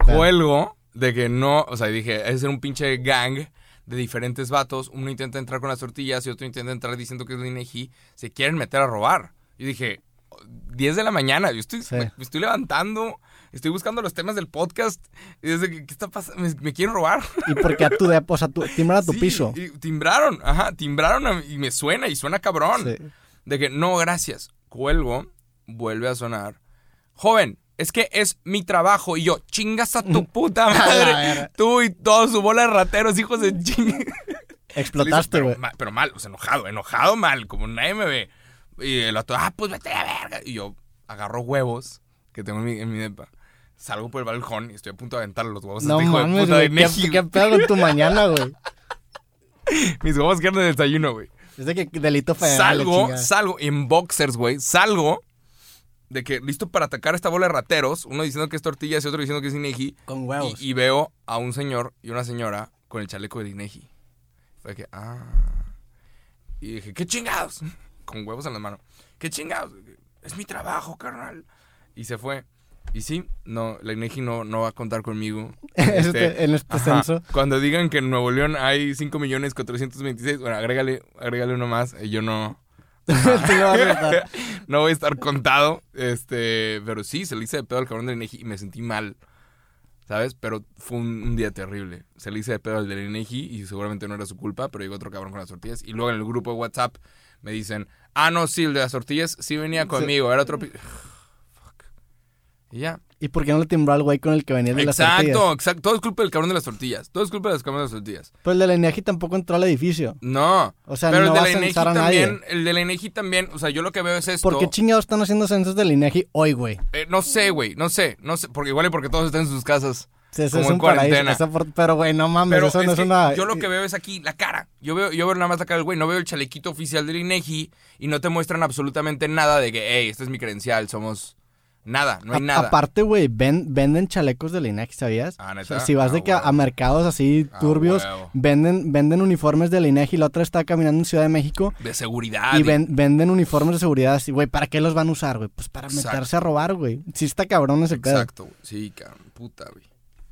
Cuelgo de que no, o sea, dije, es un pinche gang de diferentes vatos. Uno intenta entrar con las tortillas y otro intenta entrar diciendo que es la INEGI. Se quieren meter a robar. Y dije, 10 de la mañana, yo estoy,
Sí.
me, me estoy levantando, estoy buscando los temas del podcast. Y desde que, ¿qué está pasando? ¿Me, me quieren robar?
¿Y por qué a tu? O sea, tu, timbran a tu
Sí,
piso.
Y timbraron, ajá, timbraron a- y me suena, y suena cabrón.
Sí.
De que, no, gracias. Cuelgo, vuelve a sonar. Joven, es que es mi trabajo. Y yo, chingas a tu puta madre. Tú y toda su bola de rateros, hijos de ching.
Explotaste,
pero,
güey.
ma- pero mal, o sea, enojado, enojado mal, como nadie me ve. Y el otro, ah, pues vete a la verga. Y yo agarro huevos que tengo en mi, en mi depa. Salgo por el balcón y estoy a punto de aventar los huevos. a
No
este hijo de puta de.
¿Qué, qué pedo con tu mañana, güey?
Mis huevos que eran de desayuno, güey.
Es de que delito federal.
Salgo, salgo en boxers, güey. Salgo de que listo para atacar esta bola de rateros. Uno diciendo que es tortillas y otro diciendo que es Inegi.
Con huevos.
Y, y veo a un señor y una señora con el chaleco de Inegi. Fue que, ah. Y dije, ¿qué chingados? Con huevos en la mano. ¿Qué chingados? Es mi trabajo, carnal. Y se fue. Y sí, no, la INEGI no, no va a contar conmigo.
Este, en este
Ajá.
censo.
Cuando digan que en Nuevo León hay 5 millones 426, bueno, agrégale, agrégale uno más. y yo no,
Tú lo vas a notar.
no voy a estar contado. Este, pero sí, se le hice de pedo al cabrón del INEGI y me sentí mal. ¿Sabes? Pero fue un, un día terrible. Se le hice de pedo al del INEGI y seguramente no era su culpa, pero llegó otro cabrón con las tortillas. Y luego en el grupo de WhatsApp me dicen, ah, no, sí, el de las tortillas sí venía conmigo, era otro... pi-". Fuck. Y ya.
¿Y por qué no le timbró al güey con el que venía de las tortillas?
Exacto, exacto. Todo es culpa del cabrón de las tortillas. Todo es culpa de los cabrones de las tortillas.
Pues el de la INEGI tampoco entró al edificio.
No.
O sea,
pero
no
el
va
de
a
la INEGI
censar a nadie.
también, el de la INEGI también, o sea, yo lo que veo es esto.
¿Por qué chingados están haciendo censos del INEGI hoy, güey?
Eh, no sé, güey, no sé, no sé, porque igual y porque todos están en sus casas.
Sí, Eso
Como
es
en
un paraíso.
cuarentena.
Por- Pero, güey, no mames,
Pero
eso
es
no es una...
yo lo que veo es aquí la cara. Yo veo, yo veo nada más la cara del güey, no veo el chalequito oficial del INEGI y no te muestran absolutamente nada de que, hey, esta es mi credencial, somos Nada, no hay
A-
nada.
Aparte, güey, ven- venden chalecos del INEGI, ¿sabías?
Ah, ¿neta?
O sea, si vas
Ah,
de que a, mercados así
Ah,
turbios, venden, venden uniformes del INEGI. La otra estaba caminando en Ciudad de México
De seguridad.
y ven- venden uniformes de seguridad así, güey, ¿para qué los van a usar, güey? Pues para
Exacto.
meterse a robar, güey. Sí está cabrón ese pedo.
Exacto, güey. Sí, cabrón. Puta, güey.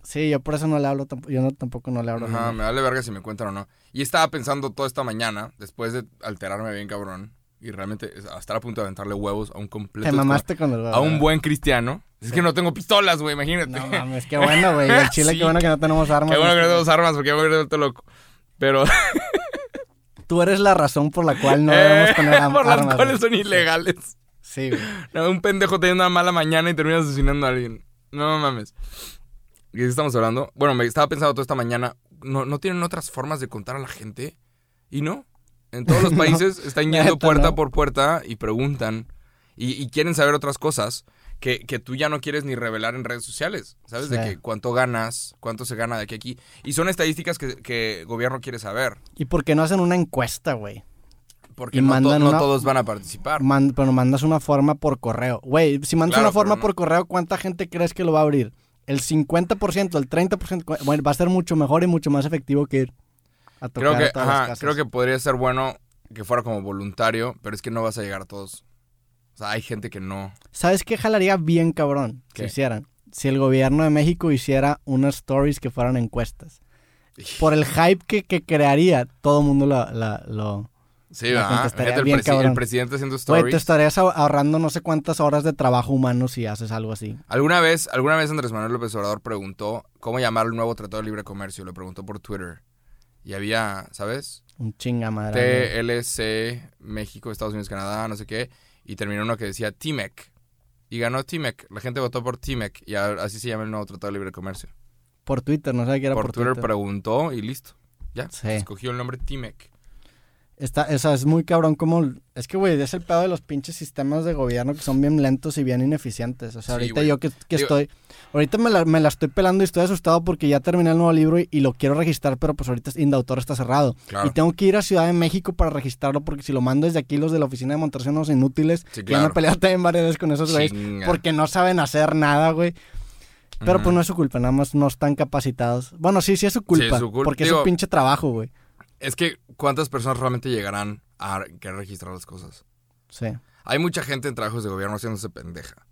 Sí, yo por eso no le hablo, yo no, tampoco no le hablo.
Ajá,
güey.
me vale verga si me cuentan o no. Y estaba pensando toda esta mañana, después de alterarme bien cabrón, y realmente estar a punto de aventarle huevos a un completo.
Te mamaste con el
A un buen cristiano. Es que no tengo pistolas, güey, imagínate.
No mames, qué bueno, güey. El chile,
Sí.
qué bueno que no tenemos armas.
Qué bueno que no tenemos armas porque me voy a ir vuelto loco. Pero.
Tú eres la razón por la cual no
Eh,
debemos am-
por
armas.
las cuales
güey.
son ilegales.
Sí, güey.
No, un pendejo teniendo una mala mañana y termina asesinando a alguien. No mames. ¿Y de qué estamos hablando? Bueno, me estaba pensando toda esta mañana. ¿No, ¿No tienen otras formas de contar a la gente? Y no. En todos los
No.
países están yendo puerta
no.
por puerta y preguntan. Y, y quieren saber otras cosas que, que tú ya no quieres ni revelar en redes sociales. ¿Sabes? De que cuánto ganas, cuánto se gana de aquí a aquí. Y son estadísticas que, que el gobierno quiere saber.
¿Y por qué no hacen una encuesta, güey?
Porque
Y
no, to- todos van a participar.
Man- pero mandas una forma por correo. Güey, si mandas
Claro,
una forma
no.
por correo, ¿cuánta gente crees que lo va a abrir? El 50%, el 30%, cu- bueno, va a ser mucho mejor y mucho más efectivo que ir a tocar
Creo que,
las casas.
creo que podría ser bueno que fuera como voluntario, pero es que no vas a llegar a todos. O sea, hay gente que no.
¿Sabes qué jalaría bien cabrón
¿Qué?
si hicieran? Si el gobierno de México hiciera unas stories que fueran encuestas. Por el hype que, que crearía, todo el mundo la- la- lo...
Sí, el,
bien
presi-
cabrón.
el presidente haciendo
Güey,
stories.
te estarías ahor- ahorrando no sé cuántas horas de trabajo humano si haces algo así.
¿Alguna vez, alguna vez Andrés Manuel López Obrador preguntó cómo llamar al nuevo Tratado de Libre Comercio. Lo preguntó por Twitter. Y había, ¿sabes?
Un chinga madre.
TLC, México, Estados Unidos, Canadá, no sé qué. Y terminó uno que decía TMEC. Y ganó TMEC. La gente votó por TMEC. Y así se llama el nuevo Tratado de Libre Comercio.
Por Twitter, no sé qué era
Por,
por,
Twitter, preguntó y listo. Ya.
Sí.
Escogió el nombre TMEC.
Está, esa es muy cabrón como... Es que, güey, es el pedo de los pinches sistemas de gobierno que son bien lentos y bien ineficientes. O sea,
Sí,
ahorita yo que, que
Digo-
estoy... Ahorita me la, me la estoy pelando y estoy asustado porque ya terminé el nuevo libro y, y lo quiero registrar, pero pues ahorita Indautor está cerrado.
Claro.
Y tengo que ir a Ciudad de México para registrarlo porque si lo mando desde aquí, los de la oficina de Monterrey son unos inútiles.
Sí, claro.
peleado también varias veces con esos güeyes porque no saben hacer nada, güey. Pero pues no es su culpa, nada más no están capacitados. Bueno, sí, sí es su culpa.
es su culpa.
Porque es su pinche trabajo, güey.
Es que, ¿cuántas personas realmente llegarán a querer registrar las cosas?
Sí.
Hay mucha gente en trabajos de gobierno haciéndose pendeja.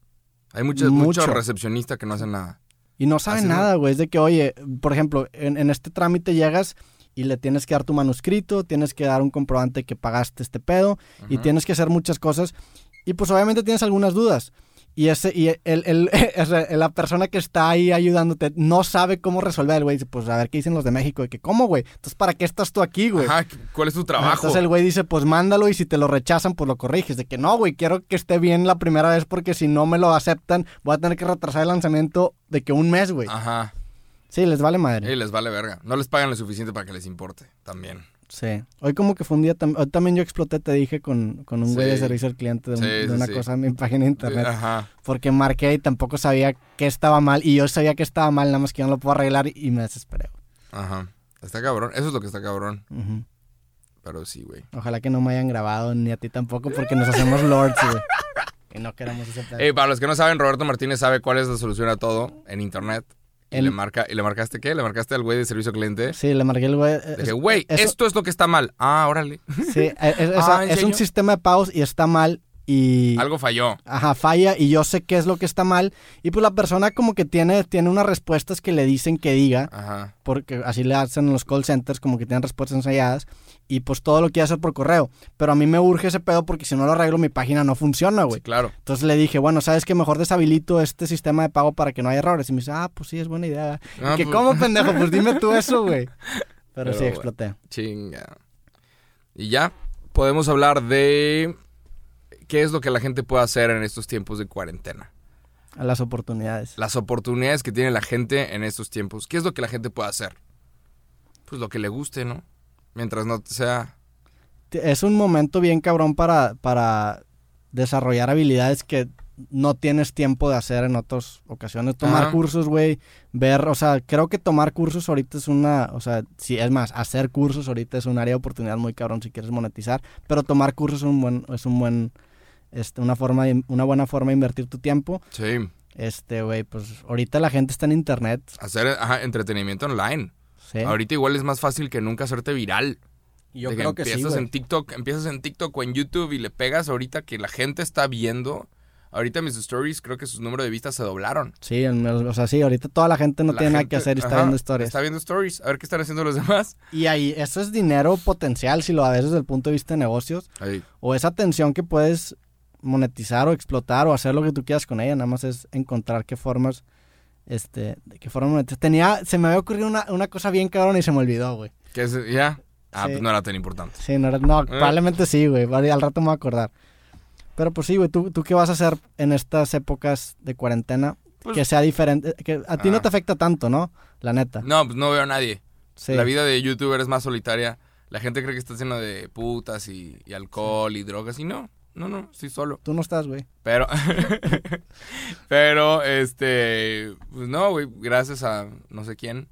Hay mucho,
Mucho.
mucho recepcionista que no hacen nada.
Y no saben nada, güey. Es de que, oye, por ejemplo, en, en este trámite llegas y le tienes que dar tu manuscrito, tienes que dar un comprobante que pagaste este pedo y tienes que hacer muchas cosas. Y pues obviamente tienes algunas dudas. Y ese y el, el- sea, la persona que está ahí ayudándote no sabe cómo resolver. El güey dice, pues a ver qué dicen los de México. De que, ¿cómo, güey? Entonces, ¿para qué estás tú aquí, güey?
Ajá, ¿cuál es tu trabajo?
Entonces el güey dice, pues mándalo y si te lo rechazan, pues lo corriges. De que no, güey, quiero que esté bien la primera vez porque si no me lo aceptan, voy a tener que retrasar el lanzamiento de que un mes, güey.
Ajá.
Sí, les vale madre.
Y les vale verga. No les pagan lo suficiente para que les importe. También.
Sí. Hoy como que fue un día, tam- hoy también yo exploté, te dije, con, con un güey de servicio al cliente de, un-
Sí,
de
sí,
una
sí.
cosa en mi página de internet.
Ajá.
Porque marqué y tampoco sabía que estaba mal. Y yo sabía que estaba mal, nada más que yo no lo puedo arreglar y me desesperé.
Ajá. Está cabrón. Eso es lo que está cabrón.
Ujú.
Pero sí, güey.
Ojalá que no me hayan grabado, ni a ti tampoco, porque nos hacemos lords, güey. Y no queremos ese pedo.
Ey, para los que no saben, Roberto Martínez sabe cuál es la solución a todo en internet. Y
El-
le marca, ¿y le marcaste qué? ¿Le marcaste al güey de servicio al cliente?
Sí, le marqué el güey. Es-
que, güey, esto es lo que está mal. Ah, órale.
Sí, es, es-
Ah, ¿en
es un sistema de pagos y está mal y...
Algo falló.
Ajá, falla y yo sé qué es lo que está mal. Y pues la persona como que tiene, tiene unas respuestas que le dicen que diga,
Ajá.
porque así le hacen en los call centers, como que tienen respuestas ensayadas. Y pues todo lo quiere hacer por correo. Pero a mí me urge ese pedo porque si no lo arreglo mi página no funciona, güey.
Sí, claro.
Entonces le dije, bueno, ¿sabes que Mejor deshabilito este sistema de pago para que no haya errores. Y me dice, ah, pues sí, es buena idea.
Ah,
que,
pues-
¿cómo, pendejo? Pues dime tú eso, güey. Pero,
Pero
sí, exploté.
Chinga. Y ya podemos hablar de qué es lo que la gente puede hacer en estos tiempos de cuarentena.
A las oportunidades.
Las oportunidades que tiene la gente en estos tiempos. ¿Qué es lo que la gente puede hacer? Pues lo que le guste, ¿no? Mientras no sea...
es un momento bien cabrón para, para desarrollar habilidades que no tienes tiempo de hacer en otras ocasiones. Tomar
Ajá.
cursos, güey, ver, o sea, creo que tomar cursos ahorita es una, o sea, sí, es más, hacer cursos ahorita es un área de oportunidad muy cabrón si quieres monetizar, pero tomar cursos es un buen, es un buen este, una, forma de- una buena forma de invertir tu tiempo.
Sí.
Este, güey, pues ahorita la gente está en internet.
Hacer ajá, entretenimiento online.
Sí.
Ahorita igual es más fácil que nunca hacerte viral.
Yo
De
creo que sí,
empiezas
güey.
en TikTok, empiezas en TikTok o en YouTube y le pegas ahorita que la gente está viendo. Ahorita mis stories, creo que sus números de vistas se doblaron.
Sí, o sea, sí, ahorita toda la gente no
La
tiene nada que hacer y está
ajá,
viendo historias.
Está viendo stories. A ver qué están haciendo los demás.
Y ahí, eso es dinero potencial si lo ves desde el punto de vista de negocios.
Ahí.
O esa atención que puedes monetizar o explotar o hacer lo que tú quieras con ella. Nada más es encontrar qué formas, este, de qué forma. Tenía, se me había ocurrido una, una cosa bien cabrón y se me olvidó, güey.
¿Qué es? ¿Ya? Ah,
Sí.
pues no era tan importante.
Sí, no, era- no, probablemente sí, güey. Al rato me voy a acordar. Pero pues sí, güey, ¿tú, ¿tú qué vas a hacer en estas épocas de cuarentena?
Pues-
que sea diferente, que a ti no
Ah.
te afecta tanto, ¿no? La neta.
No, pues no veo a nadie.
Sí.
La vida de youtuber es más solitaria. La gente cree que está lleno de putas y, y alcohol y drogas. Y no, no, no, estoy solo.
Tú no estás, güey.
Pero, pero, este, pues no, güey, gracias a no sé quién,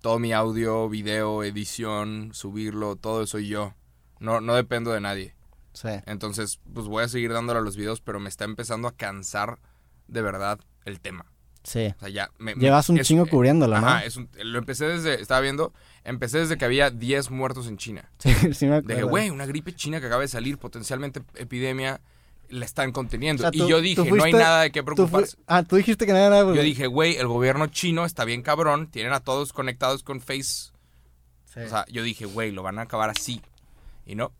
todo mi audio, video, edición, subirlo, todo eso soy yo. No, no dependo de nadie.
Sí.
Entonces, pues voy a seguir dándole a los videos, pero me está empezando a cansar de verdad el tema.
Sí.
O sea, ya me,
Llevas un
es-
chingo
eh,
cubriéndolo, ¿no?
Ajá, es un- lo empecé desde, estaba viendo, empecé desde que había 10 muertos en China.
Sí, sí me acuerdo.
Dije, güey, una gripe china que acaba de salir, potencialmente epidemia, la están conteniendo.
O sea, tú-
y yo dije, no hay nada de qué
Tú
preocuparse.
Ah, tú dijiste que no era nada, güey.
Yo dije, güey, el gobierno chino está bien cabrón, tienen a todos conectados con Face.
Sí.
O sea, yo dije, güey, lo van a acabar así. Y no.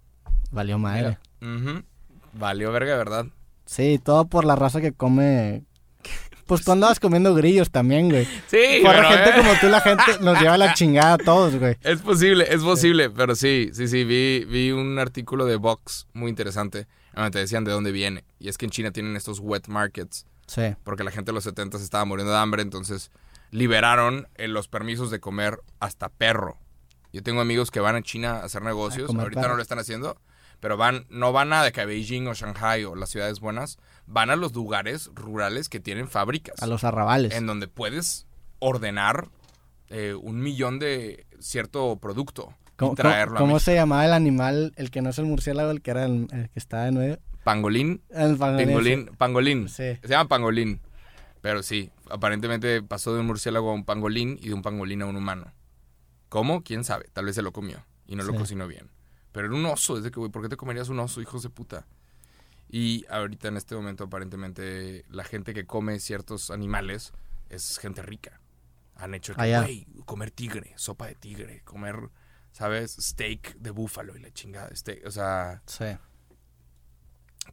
Valió madre.
ujú, Valió verga, verdad.
Sí, todo por la raza que come. Pues tú andabas comiendo grillos también, güey.
Sí,
Por gente
eh,
como tú, la gente nos lleva la chingada a todos, güey.
Es posible, es posible, pero sí, sí, sí, vi, vi un artículo de Vox muy interesante, donde te decían de dónde viene. Y es que en China tienen estos wet markets,
Sí.
porque la gente de los 70 se estaba muriendo de hambre, entonces liberaron eh, los permisos de comer hasta perro. Yo tengo amigos que van a China a hacer negocios, ahorita
perro.
no lo están haciendo, pero van, no van a de que a Beijing o Shanghai o las ciudades buenas, van a los lugares rurales que tienen fábricas,
A los arrabales.
en donde puedes ordenar eh, un millón de cierto producto
¿Cómo,
y traerlo
cómo- cómo
a México.
se llamaba el animal, el que no es el murciélago, el que era el, el que estaba en medio?
Pangolín,
El pangolín,
pingolín, pangolín.
Sí.
Se llama pangolín. Pero sí, aparentemente pasó de un murciélago a un pangolín y de un pangolín a un humano. ¿Cómo? ¿Quién sabe? Tal vez se lo comió y no lo cocinó bien. Pero era un oso, es de que, güey, ¿por qué te comerías un oso, hijos de puta? Y ahorita en este momento aparentemente la gente que come ciertos animales es gente rica. Han hecho que,
Ah,
güey, comer tigre, sopa de tigre, comer, ¿sabes? Steak de búfalo y la chingada. steak, o sea,
Sí.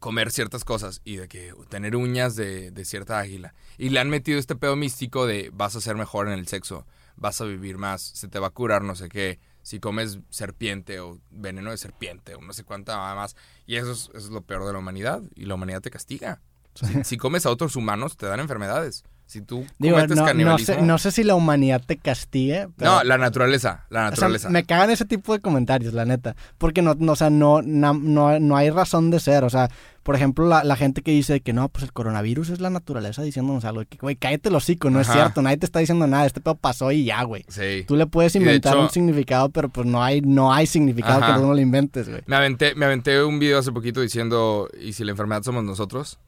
comer ciertas cosas y de que tener uñas de, de cierta águila. Y le han metido este pedo místico de vas a ser mejor en el sexo, vas a vivir más, se te va a curar no sé qué, si comes serpiente o veneno de serpiente o no sé cuánta más. Y eso es, eso es lo peor de la humanidad y la humanidad te castiga. Si, si comes a otros humanos te dan enfermedades. Si tú
Digo, no, no, sé, no sé si la humanidad te castigue. Pero,
No, la naturaleza, la
o sea,
naturaleza.
me cagan ese tipo de comentarios, la neta. Porque no, no, o sea, no, no, no hay razón de ser. O sea, por ejemplo, la, la gente que dice que no, pues el coronavirus es la naturaleza diciéndonos algo. Que, güey, cállate el hocico, no es cierto. Nadie te está diciendo nada. Este pedo pasó y ya, güey.
Sí.
Tú le puedes inventar
hecho-
un significado, pero pues no hay, no hay significado
Ajá.
que tú no lo inventes, güey.
Me aventé, me aventé un video hace poquito diciendo, ¿y si la enfermedad somos nosotros?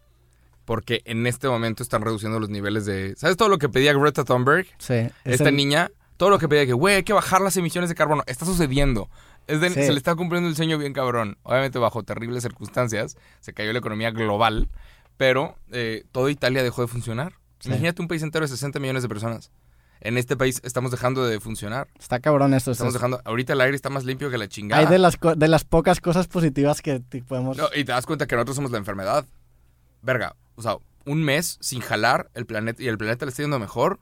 Porque en este momento están reduciendo los niveles de... ¿Sabes todo lo que pedía Greta Thunberg?
Sí. es
Esta
el-
niña, todo lo que pedía que, güey, hay que bajar las emisiones de carbono. Está sucediendo. Es de-
Sí.
Se le está cumpliendo el sueño bien cabrón. Obviamente bajo terribles circunstancias. Se cayó la economía global. Pero eh, toda Italia dejó de funcionar.
Sí.
Imagínate un país entero de 60 millones de personas. En este país estamos dejando de funcionar.
Está cabrón esto.
Estamos dejando... Ahorita el aire está más limpio que la chingada.
hay de las, de las pocas cosas positivas que podemos...
No, y te das cuenta que nosotros somos la enfermedad. Verga, o sea, un mes sin jalar el planeta y el planeta le está yendo mejor.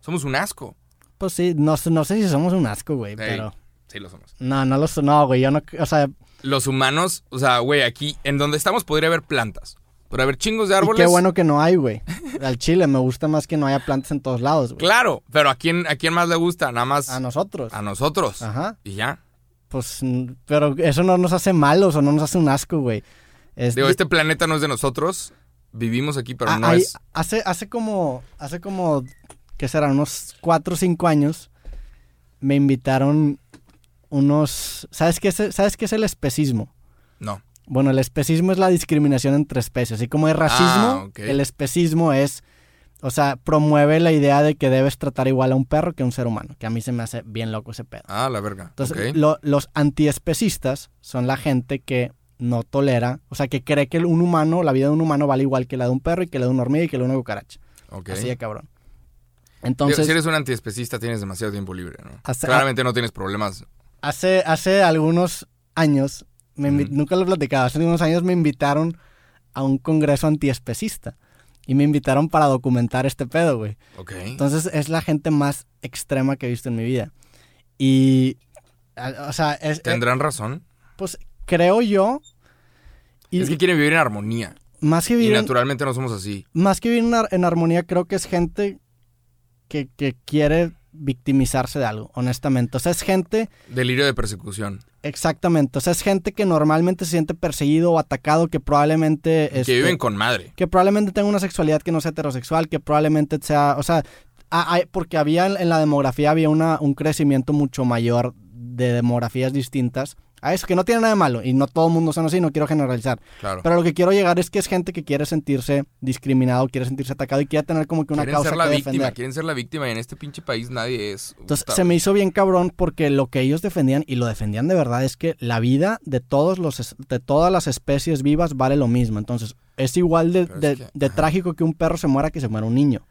Somos un asco.
Pues sí, no, sé- no sé si somos un asco, güey,
Ey,
pero...
Sí, lo somos.
No, no lo so- no, güey, yo no... O sea,
Los humanos, o sea, güey, aquí en donde estamos podría haber plantas. Podría haber chingos de
y
árboles.
qué bueno que no hay, güey. Al chile me gusta más que no haya plantas en todos lados, güey.
Claro, pero ¿a quién, ¿a quién más le gusta? Nada más
A nosotros.
a nosotros.
Ajá.
Y ya.
Pues, pero eso no nos hace malos o no nos hace un asco, güey. Es-
Digo, este planeta no es de nosotros. Vivimos aquí, pero
Ah,
no
hay-
es.
Hace, hace como, hace como, ¿qué será? Unos cuatro o cinco años me invitaron unos, ¿sabes qué es, el- ¿sabes qué es el especismo?
No.
Bueno, el especismo es la discriminación entre especies. Así como hay racismo,
Ah, ok.
el especismo es, o sea, promueve la idea de que debes tratar igual a un perro que a un ser humano, que a mí se me hace bien loco ese pedo.
Ah, la verga.
Entonces,
Ok.
lo- los antiespecistas son la gente que no tolera, o sea, que cree que un humano, la vida de un humano vale igual que la de un perro y que la de una hormiga y que la de una cucaracha. Así de cabrón.
Digo,
Entonces,
si eres un antiespecista, tienes demasiado tiempo libre, ¿no?
Hace-
Claramente no tienes problemas.
hace, hace algunos años, me nunca lo he platicado, hace algunos años me invitaron a un congreso antiespecista. Y me invitaron para documentar este pedo, güey.
Ok.
Entonces es la gente más extrema que he visto en mi vida. Y, o sea, es, eh,
¿Tendrán razón?
pues creo yo... Y
Es que quieren vivir en armonía.
más que
Y
vivir en-
naturalmente no somos así.
más que vivir en, ar- en armonía, creo que es gente que, que quiere victimizarse de algo, honestamente. O sea, es gente,
Delirio de persecución.
exactamente, o sea, es gente que normalmente se siente perseguido o atacado, que probablemente...
Que
este,
viven con madre.
que probablemente tenga una sexualidad que no sea heterosexual, que probablemente sea, o sea, hay- porque había en, en la demografía había una, un crecimiento mucho mayor de demografías distintas. A eso que no tiene nada de malo y no todo el mundo son así, no quiero generalizar.
Claro.
Pero lo que quiero llegar es que es gente que quiere sentirse discriminado, quiere sentirse atacado y quiere tener como que una
quieren
causa
ser la
que
víctima,
defender.
quieren ser la víctima y en este pinche país nadie es.
Entonces se me hizo bien cabrón porque lo que ellos defendían y lo defendían de verdad es que la vida de todos los de todas las especies vivas vale lo mismo. Entonces es igual de,
es
de-
que-
de
ajá.
trágico que un perro se muera que se muera un niño.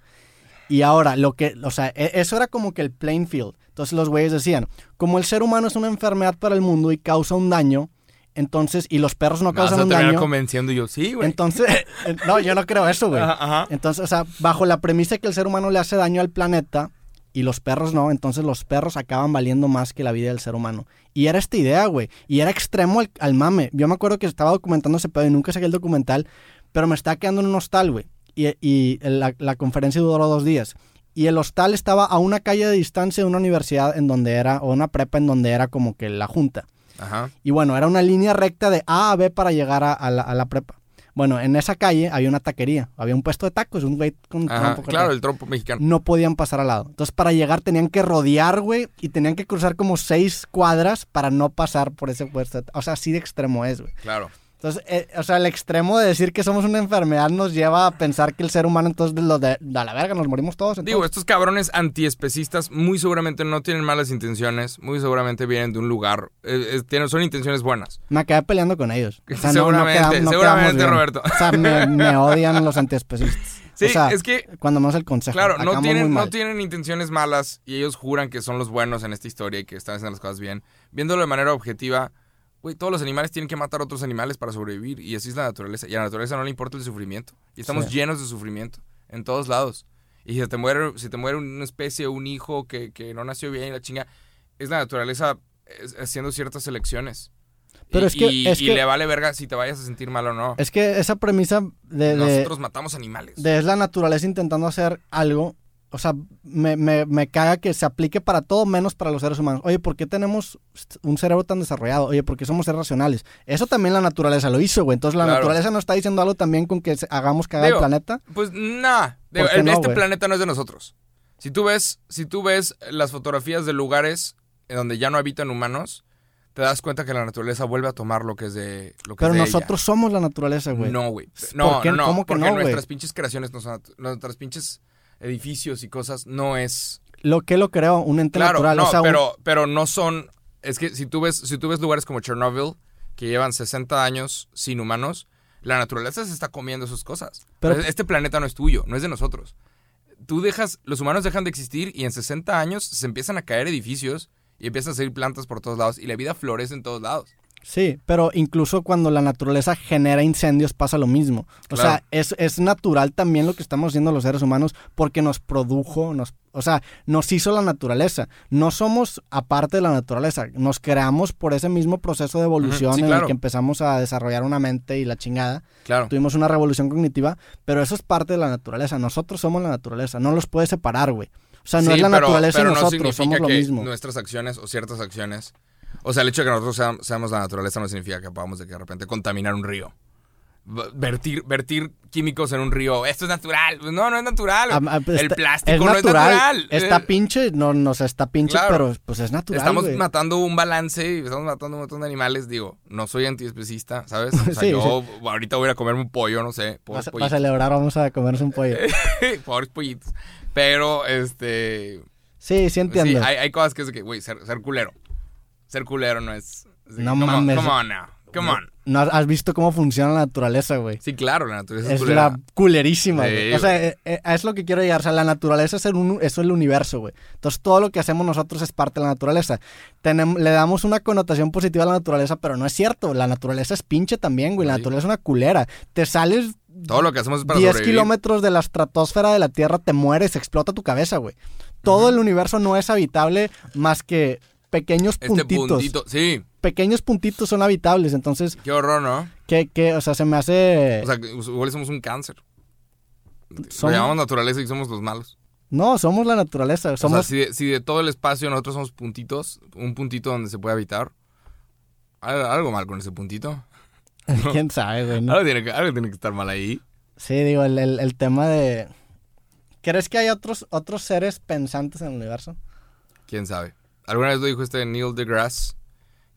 Y ahora lo que, o sea, e- eso era como que el plain field. Entonces los güeyes decían, como el ser humano es una enfermedad para el mundo y causa un daño, entonces y los perros no
Me vas
causan
a
un daño,
convenciendo y yo, sí, güey.
entonces no, yo no creo eso, güey.
Ajá, ajá.
Entonces, o sea, bajo la premisa de que el ser humano le hace daño al planeta y los perros no, entonces los perros acaban valiendo más que la vida del ser humano. Y era esta idea, güey. Y era extremo al, al mame. Yo me acuerdo que estaba documentando ese pedo y nunca saqué el documental, pero me estaba quedando en un hostal, güey. Y, y la, la conferencia duró dos días. Y el hostal estaba a una calle de distancia de una universidad en donde era, o una prepa en donde era como que la junta.
Ajá.
Y bueno, era una línea recta de A a B para llegar a, a la, a la prepa. Bueno, en esa calle había una taquería, había un puesto de tacos, un güey con
Ajá.
trompo
Claro, el trompo mexicano.
No podían pasar al lado. Entonces, para llegar tenían que rodear, güey, y tenían que cruzar como seis cuadras para no pasar por ese puesto. O sea, así de extremo es, güey.
Claro.
Entonces, eh, o sea, el extremo de decir que somos una enfermedad nos lleva a pensar que el ser humano, entonces, lo de, la verga, nos morimos todos.
Digo, estos cabrones antiespecistas muy seguramente no tienen malas intenciones, muy seguramente vienen de un lugar, eh, eh, tienen, son intenciones buenas.
Me acabé peleando con ellos. O sea, no- no
Seguramente,
no
seguramente. Roberto.
O sea, me, me odian los antiespecistas.
Sí,
o sea,
es que,
cuando menos el consejo.
claro, no tienen, no tienen intenciones malas y ellos juran que son los buenos en esta historia y que están haciendo las cosas bien. Viéndolo de manera objetiva, güey, todos los animales tienen que matar a otros animales para sobrevivir y así es la naturaleza. Y a la naturaleza no le importa el sufrimiento. Y estamos
Sí.
llenos de sufrimiento en todos lados. Y si te muere, si te muere una especie, un hijo que, que no nació bien y la chinga, es la naturaleza haciendo ciertas elecciones.
Pero
y,
es que-
y-
es
y
que-
le vale verga si te vayas a sentir mal o no.
Es que esa premisa de, de,
Nosotros matamos animales.
de es la naturaleza intentando hacer algo, o sea, me, me, me caga que se aplique para todo menos para los seres humanos. Oye, ¿por qué tenemos un cerebro tan desarrollado? Oye, ¿por qué somos seres racionales? Eso también la naturaleza lo hizo, güey. Entonces la
Claro.
naturaleza no está diciendo algo también con que hagamos cagar el planeta.
Pues nah, Digo,
¿Por qué
el-
no,
este
güey?
planeta no es de nosotros. Si tú ves, si tú ves las fotografías de lugares en donde ya no habitan humanos, te das cuenta que la naturaleza vuelve a tomar lo que es de lo que
Pero
es de
nosotros somos la naturaleza, güey.
No, güey.
¿Por
No,
qué?
no, no,
¿Cómo que
porque
no, güey?
nuestras pinches creaciones no son nuestras pinches edificios y cosas no es
Lo que lo creó, un ente
Claro,
natural.
no,
o sea, un-
pero, pero no son. Es que si tú ves, si tú ves lugares como Chernobyl, que llevan 60 años sin humanos, la naturaleza se está comiendo sus cosas.
Pero-
este planeta no es tuyo, no es de nosotros. Tú dejas, los humanos dejan de existir y en 60 años se empiezan a caer edificios y empiezan a salir plantas por todos lados y la vida florece en todos lados.
Sí, pero incluso cuando la naturaleza genera incendios pasa lo mismo. O
Claro.
sea, es, es natural también lo que estamos haciendo los seres humanos porque nos produjo, nos, o sea, nos hizo la naturaleza. No somos aparte de la naturaleza, nos creamos por ese mismo proceso de evolución
sí,
en
claro.
el que empezamos a desarrollar una mente y la chingada.
Claro.
Tuvimos una revolución cognitiva, pero eso es parte de la naturaleza. Nosotros somos la naturaleza, no los puedes separar, güey. O sea, no
Sí,
es la
pero-
naturaleza
pero no
nosotros,
significa
somos lo
que
mismo.
Nuestras acciones o ciertas acciones. O sea, el hecho de que nosotros seam- seamos la naturaleza no significa que podamos de que de repente contaminar un río. vertir, vertir químicos en un río. Esto es natural. Pues No, no es natural. El plástico no es natural.
Está
Eh,
pinche, no, no sé, está pinche,
Claro.
pero pues es natural.
Estamos matando un balance y estamos matando un montón de animales. Digo, no soy antiespecista, ¿sabes? O sea,
Sí,
yo ahorita voy a comerme un pollo, no sé.
Para
pollitos.
celebrar vamos a comernos un pollo.
pobres pollitos. Pero, este.
Sí, sí entiendo.
Sí, hay, hay cosas que es de que, güey, ser, ser culero. Ser culero no es. es
No
on,
mames.
Come on now. Come on.
No has- has visto cómo funciona la naturaleza, güey.
Sí, claro, la naturaleza es,
Es
culera.
la culerísima,
Sí,
güey. O sea, eh, eh, es lo que quiero llegar. O sea, la naturaleza es el, un- es el universo, güey. Entonces, todo lo que hacemos nosotros es parte de la naturaleza. Tenem- le damos una connotación positiva a la naturaleza, pero no es cierto. La naturaleza es pinche también, güey. La
Sí.
naturaleza es una culera. Te sales
Todo lo que hacemos es para
10
sobrevivir.
kilómetros de la estratosfera de la Tierra, te mueres, explota tu cabeza, güey. Todo el universo no es habitable más que pequeños
Este
puntitos.
puntito. Sí,
Pequeños puntitos son habitables. Entonces,
qué horror, ¿no?
¿qué, qué? O sea, se me hace...
O sea, que igual somos un cáncer. Lo
Somos-
llamamos naturaleza y somos los malos.
No, somos la naturaleza.
O
Somos...
sea, si de, si de todo el espacio nosotros somos puntitos, un puntito donde se puede habitar, ¿hay algo mal con ese puntito?
¿Quién sabe, güey? no?
Algo tiene que, algo tiene que estar mal ahí.
Sí, digo, el, el- el tema de... ¿Crees que hay otros, otros seres pensantes en el universo?
¿Quién sabe? Alguna vez lo dijo este Neil deGrasse,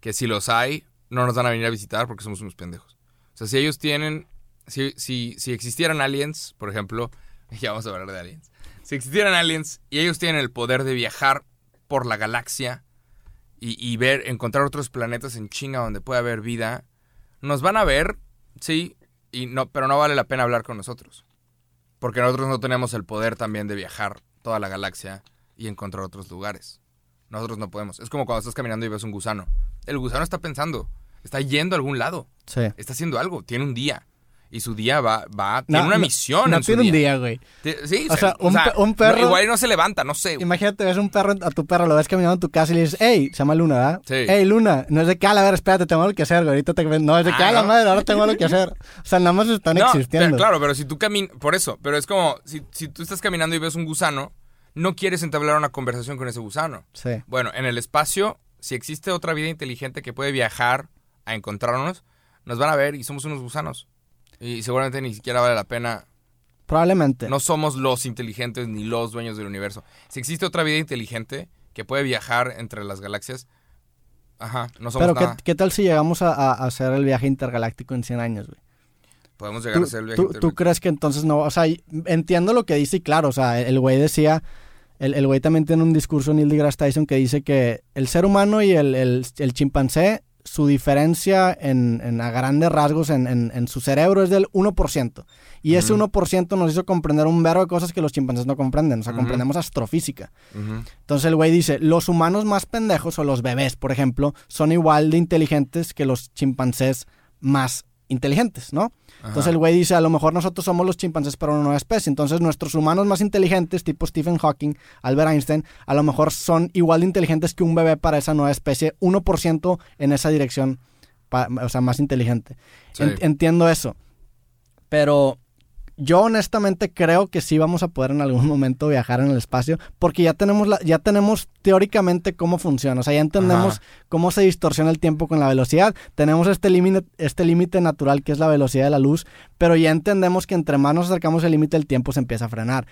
que si los hay, no nos van a venir a visitar porque somos unos pendejos. O sea, si ellos tienen, si, si, si existieran aliens, por ejemplo, ya vamos a hablar de aliens. Si existieran aliens y ellos tienen el poder de viajar por la galaxia y, y ver, encontrar otros planetas en China donde puede haber vida, nos van a ver, sí, y no, pero no vale la pena hablar con nosotros. Porque nosotros no tenemos el poder también de viajar toda la galaxia y encontrar otros lugares. Nosotros no podemos. Es como cuando estás caminando y ves un gusano. El gusano está pensando, está yendo a algún lado,
Sí.
está haciendo algo, tiene un día. Y su día va, va, tiene
No,
una
no-
misión
No
en su
tiene un
día.
güey.
Sí,
O sea, un pe- un
no,
perro-
igual no se levanta, no sé.
Imagínate, ves un perro, a tu perro lo ves caminando en tu casa y le dices, hey, se llama Luna, ¿verdad?
Sí.
Hey, Luna. No es de que, a ver, espérate, tengo algo que hacer, güey. Ahorita te... No, es de
Ah,
a la
¿no?
madre, ahora tengo algo que hacer. O sea, nada más están existiendo.
pero claro, pero si tú caminas, por eso, pero es como, si, si tú estás caminando y ves un gusano, no quieres entablar una conversación con ese gusano.
Sí.
Bueno, en el espacio, si existe otra vida inteligente que puede viajar a encontrarnos, nos van a ver y somos unos gusanos. Y seguramente ni siquiera vale la pena.
Probablemente.
No somos los inteligentes ni los dueños del universo. Si existe otra vida inteligente que puede viajar entre las galaxias, ajá, no somos
pero ¿qué,
nada.
¿qué tal si llegamos a, a- hacer el viaje intergaláctico en 100 años, güey?
Podemos llegar
¿Tú,
a ser el viaje
tú-
intergaláctico.
tú crees que entonces no? O sea, entiendo lo que dice y claro, o sea, el güey decía, el, el güey también tiene un discurso, Neil deGrasse Tyson, que dice que el ser humano y el, el- el chimpancé, su diferencia en, en a grandes rasgos en, en- en su cerebro es del 1%. Y ese
Ujú.
1% nos hizo comprender un verbo de cosas que los chimpancés no comprenden. O sea, comprendemos astrofísica. Entonces el güey dice, los humanos más pendejos o los bebés, por ejemplo, son igual de inteligentes que los chimpancés más inteligentes, ¿no? Entonces el güey dice, a lo mejor nosotros somos los chimpancés para una nueva especie. Entonces nuestros humanos más inteligentes, tipo Stephen Hawking, Albert Einstein, a lo mejor son igual de inteligentes que un bebé para esa nueva especie, 1% en esa dirección, o sea, más inteligente.
Sí.
Entiendo eso. Pero yo honestamente creo que sí vamos a poder en algún momento viajar en el espacio porque ya tenemos la, ya tenemos teóricamente cómo funciona, o sea, ya entendemos
Ajá.
cómo se distorsiona el tiempo con la velocidad, tenemos este límite este límite natural que es la velocidad de la luz, pero ya entendemos que entre más nos acercamos al límite el tiempo se empieza a frenar.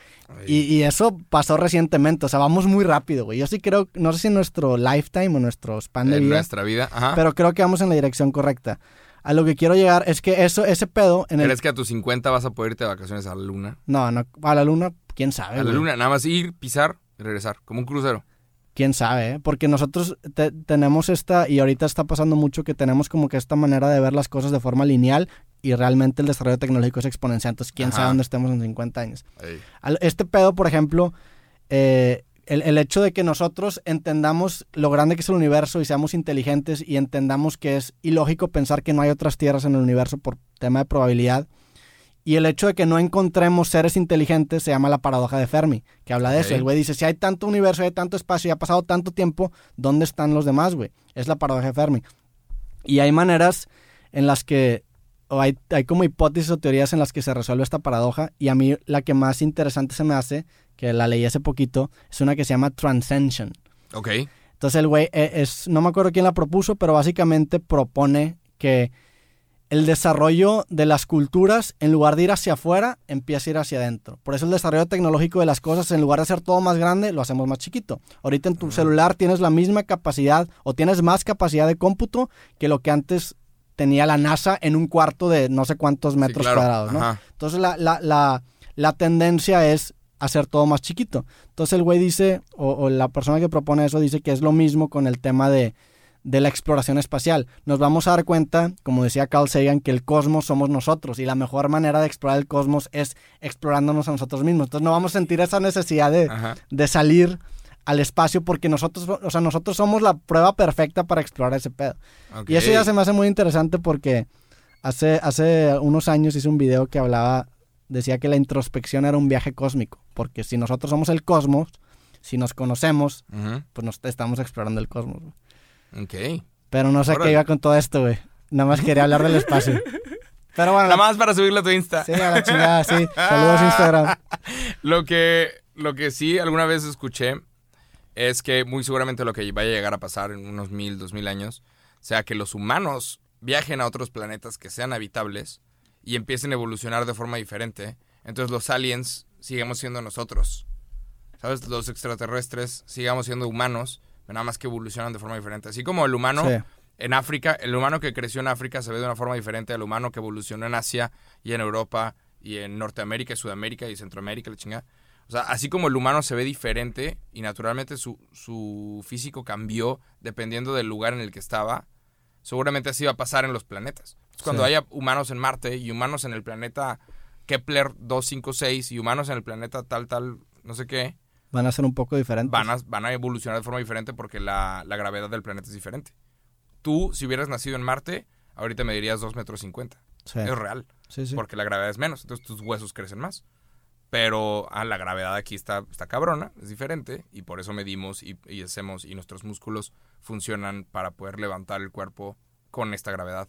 Y, y eso pasó recientemente, o sea, vamos muy rápido, güey. Yo sí creo, no sé si en nuestro lifetime o nuestro span de
en
vida,
nuestra vida, ajá.
pero creo que vamos en la dirección correcta. A lo que quiero llegar es que eso, ese pedo en el...
¿Crees que a tus 50 vas a poder irte de vacaciones a la luna?
No, no, a la luna, quién sabe.
A la
güey?
luna, nada más ir, pisar y regresar, como un crucero.
Quién sabe, ¿eh? Porque nosotros te- tenemos esta, y ahorita está pasando mucho que tenemos como que esta manera de ver las cosas de forma lineal y realmente el desarrollo tecnológico es exponencial. Entonces, quién
Ajá.
sabe dónde estemos en 50 años. Este pedo, por ejemplo, eh, el, el hecho de que nosotros entendamos lo grande que es el universo y seamos inteligentes y entendamos que es ilógico pensar que no hay otras tierras en el universo por tema de probabilidad. Y el hecho de que no encontremos seres inteligentes se llama la paradoja de Fermi, que habla de eso. El güey dice, si hay tanto universo, hay tanto espacio y ha pasado tanto tiempo, ¿dónde están los demás, güey? Es la paradoja de Fermi. Y hay maneras en las que, o hay, hay como hipótesis o teorías en las que se resuelve esta paradoja, y a mí la que más interesante se me hace, que la leí hace poquito, es una que se llama Transcension.
Ok.
Entonces el güey eh, es, no me acuerdo quién la propuso, pero básicamente propone que el desarrollo de las culturas, en lugar de ir hacia afuera, empieza a ir hacia adentro. Por eso el desarrollo tecnológico de las cosas, en lugar de hacer todo más grande, lo hacemos más chiquito. Ahorita en tu celular tienes la misma capacidad o tienes más capacidad de cómputo que lo que antes tenía la NASA en un cuarto de no sé cuántos metros
claro.
cuadrados, ¿no?
Ajá.
Entonces la, la, la, la tendencia es hacer todo más chiquito. Entonces el güey dice, o, o la persona que propone eso dice que es lo mismo con el tema de, de la exploración espacial. Nos vamos a dar cuenta, como decía Carl Sagan, que el cosmos somos nosotros y la mejor manera de explorar el cosmos es explorándonos a nosotros mismos. Entonces no vamos a sentir esa necesidad de,
Ajá.
de salir al espacio porque nosotros, o sea, nosotros somos la prueba perfecta para explorar ese pedo. Y eso ya se me hace muy interesante porque hace, hace unos años hice un video que hablaba, decía que la introspección era un viaje cósmico, porque si nosotros somos el cosmos, si nos conocemos, pues nos estamos explorando el cosmos.
Ok.
Pero no sé qué iba con todo esto, güey. Nada más quería hablar del espacio. Pero bueno,
Nada más para subirlo a tu Insta.
sí, a la chingada, sí. Saludos Instagram.
Lo que, lo que sí alguna vez escuché es que muy seguramente lo que vaya a llegar a pasar en unos mil, dos mil años, sea que los humanos viajen a otros planetas que sean habitables y empiecen a evolucionar de forma diferente. Entonces los aliens sigamos siendo nosotros. ¿Sabes? Los extraterrestres sigamos siendo humanos, pero nada más que evolucionan de forma diferente. Así como el humano
Sí.
en África, el humano que creció en África se ve de una forma diferente al humano que evolucionó en Asia y en Europa y en Norteamérica y Sudamérica y Centroamérica, la chingada. O sea, así como el humano se ve diferente y naturalmente su, su físico cambió dependiendo del lugar en el que estaba, seguramente así va a pasar en los planetas. Entonces, Cuando
Sí.
haya humanos en Marte y humanos en el planeta Kepler 256 y humanos en el planeta tal, tal, no sé qué,
Van a ser un poco diferentes.
van a, van a evolucionar de forma diferente porque la, la gravedad del planeta es diferente. Tú, si hubieras nacido en Marte, ahorita me dirías 2 metros 50.
Sí,
Es real,
sí, sí.
porque la gravedad es menos, entonces tus huesos crecen más. Pero ah, la gravedad aquí está, está cabrona, es diferente, y por eso medimos y, y hacemos, y nuestros músculos funcionan para poder levantar el cuerpo con esta gravedad.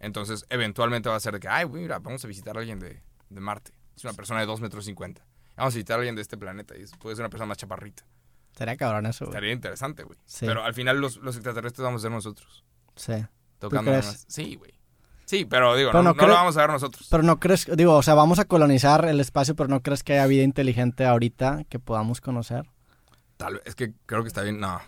Entonces, eventualmente va a ser de que, ay, mira, vamos a visitar a alguien de, de Marte. Es una persona de 2 metros 50. Vamos a visitar a alguien de este planeta, y puede ser una persona más chaparrita.
Sería cabrón eso, güey.
Estaría interesante, güey.
Sí.
Pero al final los, los extraterrestres vamos a ser nosotros.
Sí.
Tocando
crees?
Sí, güey. Sí, pero digo,
Pero
no,
no
no lo vamos a ver nosotros.
Pero no crees, digo, o sea, vamos a colonizar el espacio, pero no crees que haya vida inteligente ahorita que podamos conocer.
Tal vez, es que creo que está bien, no.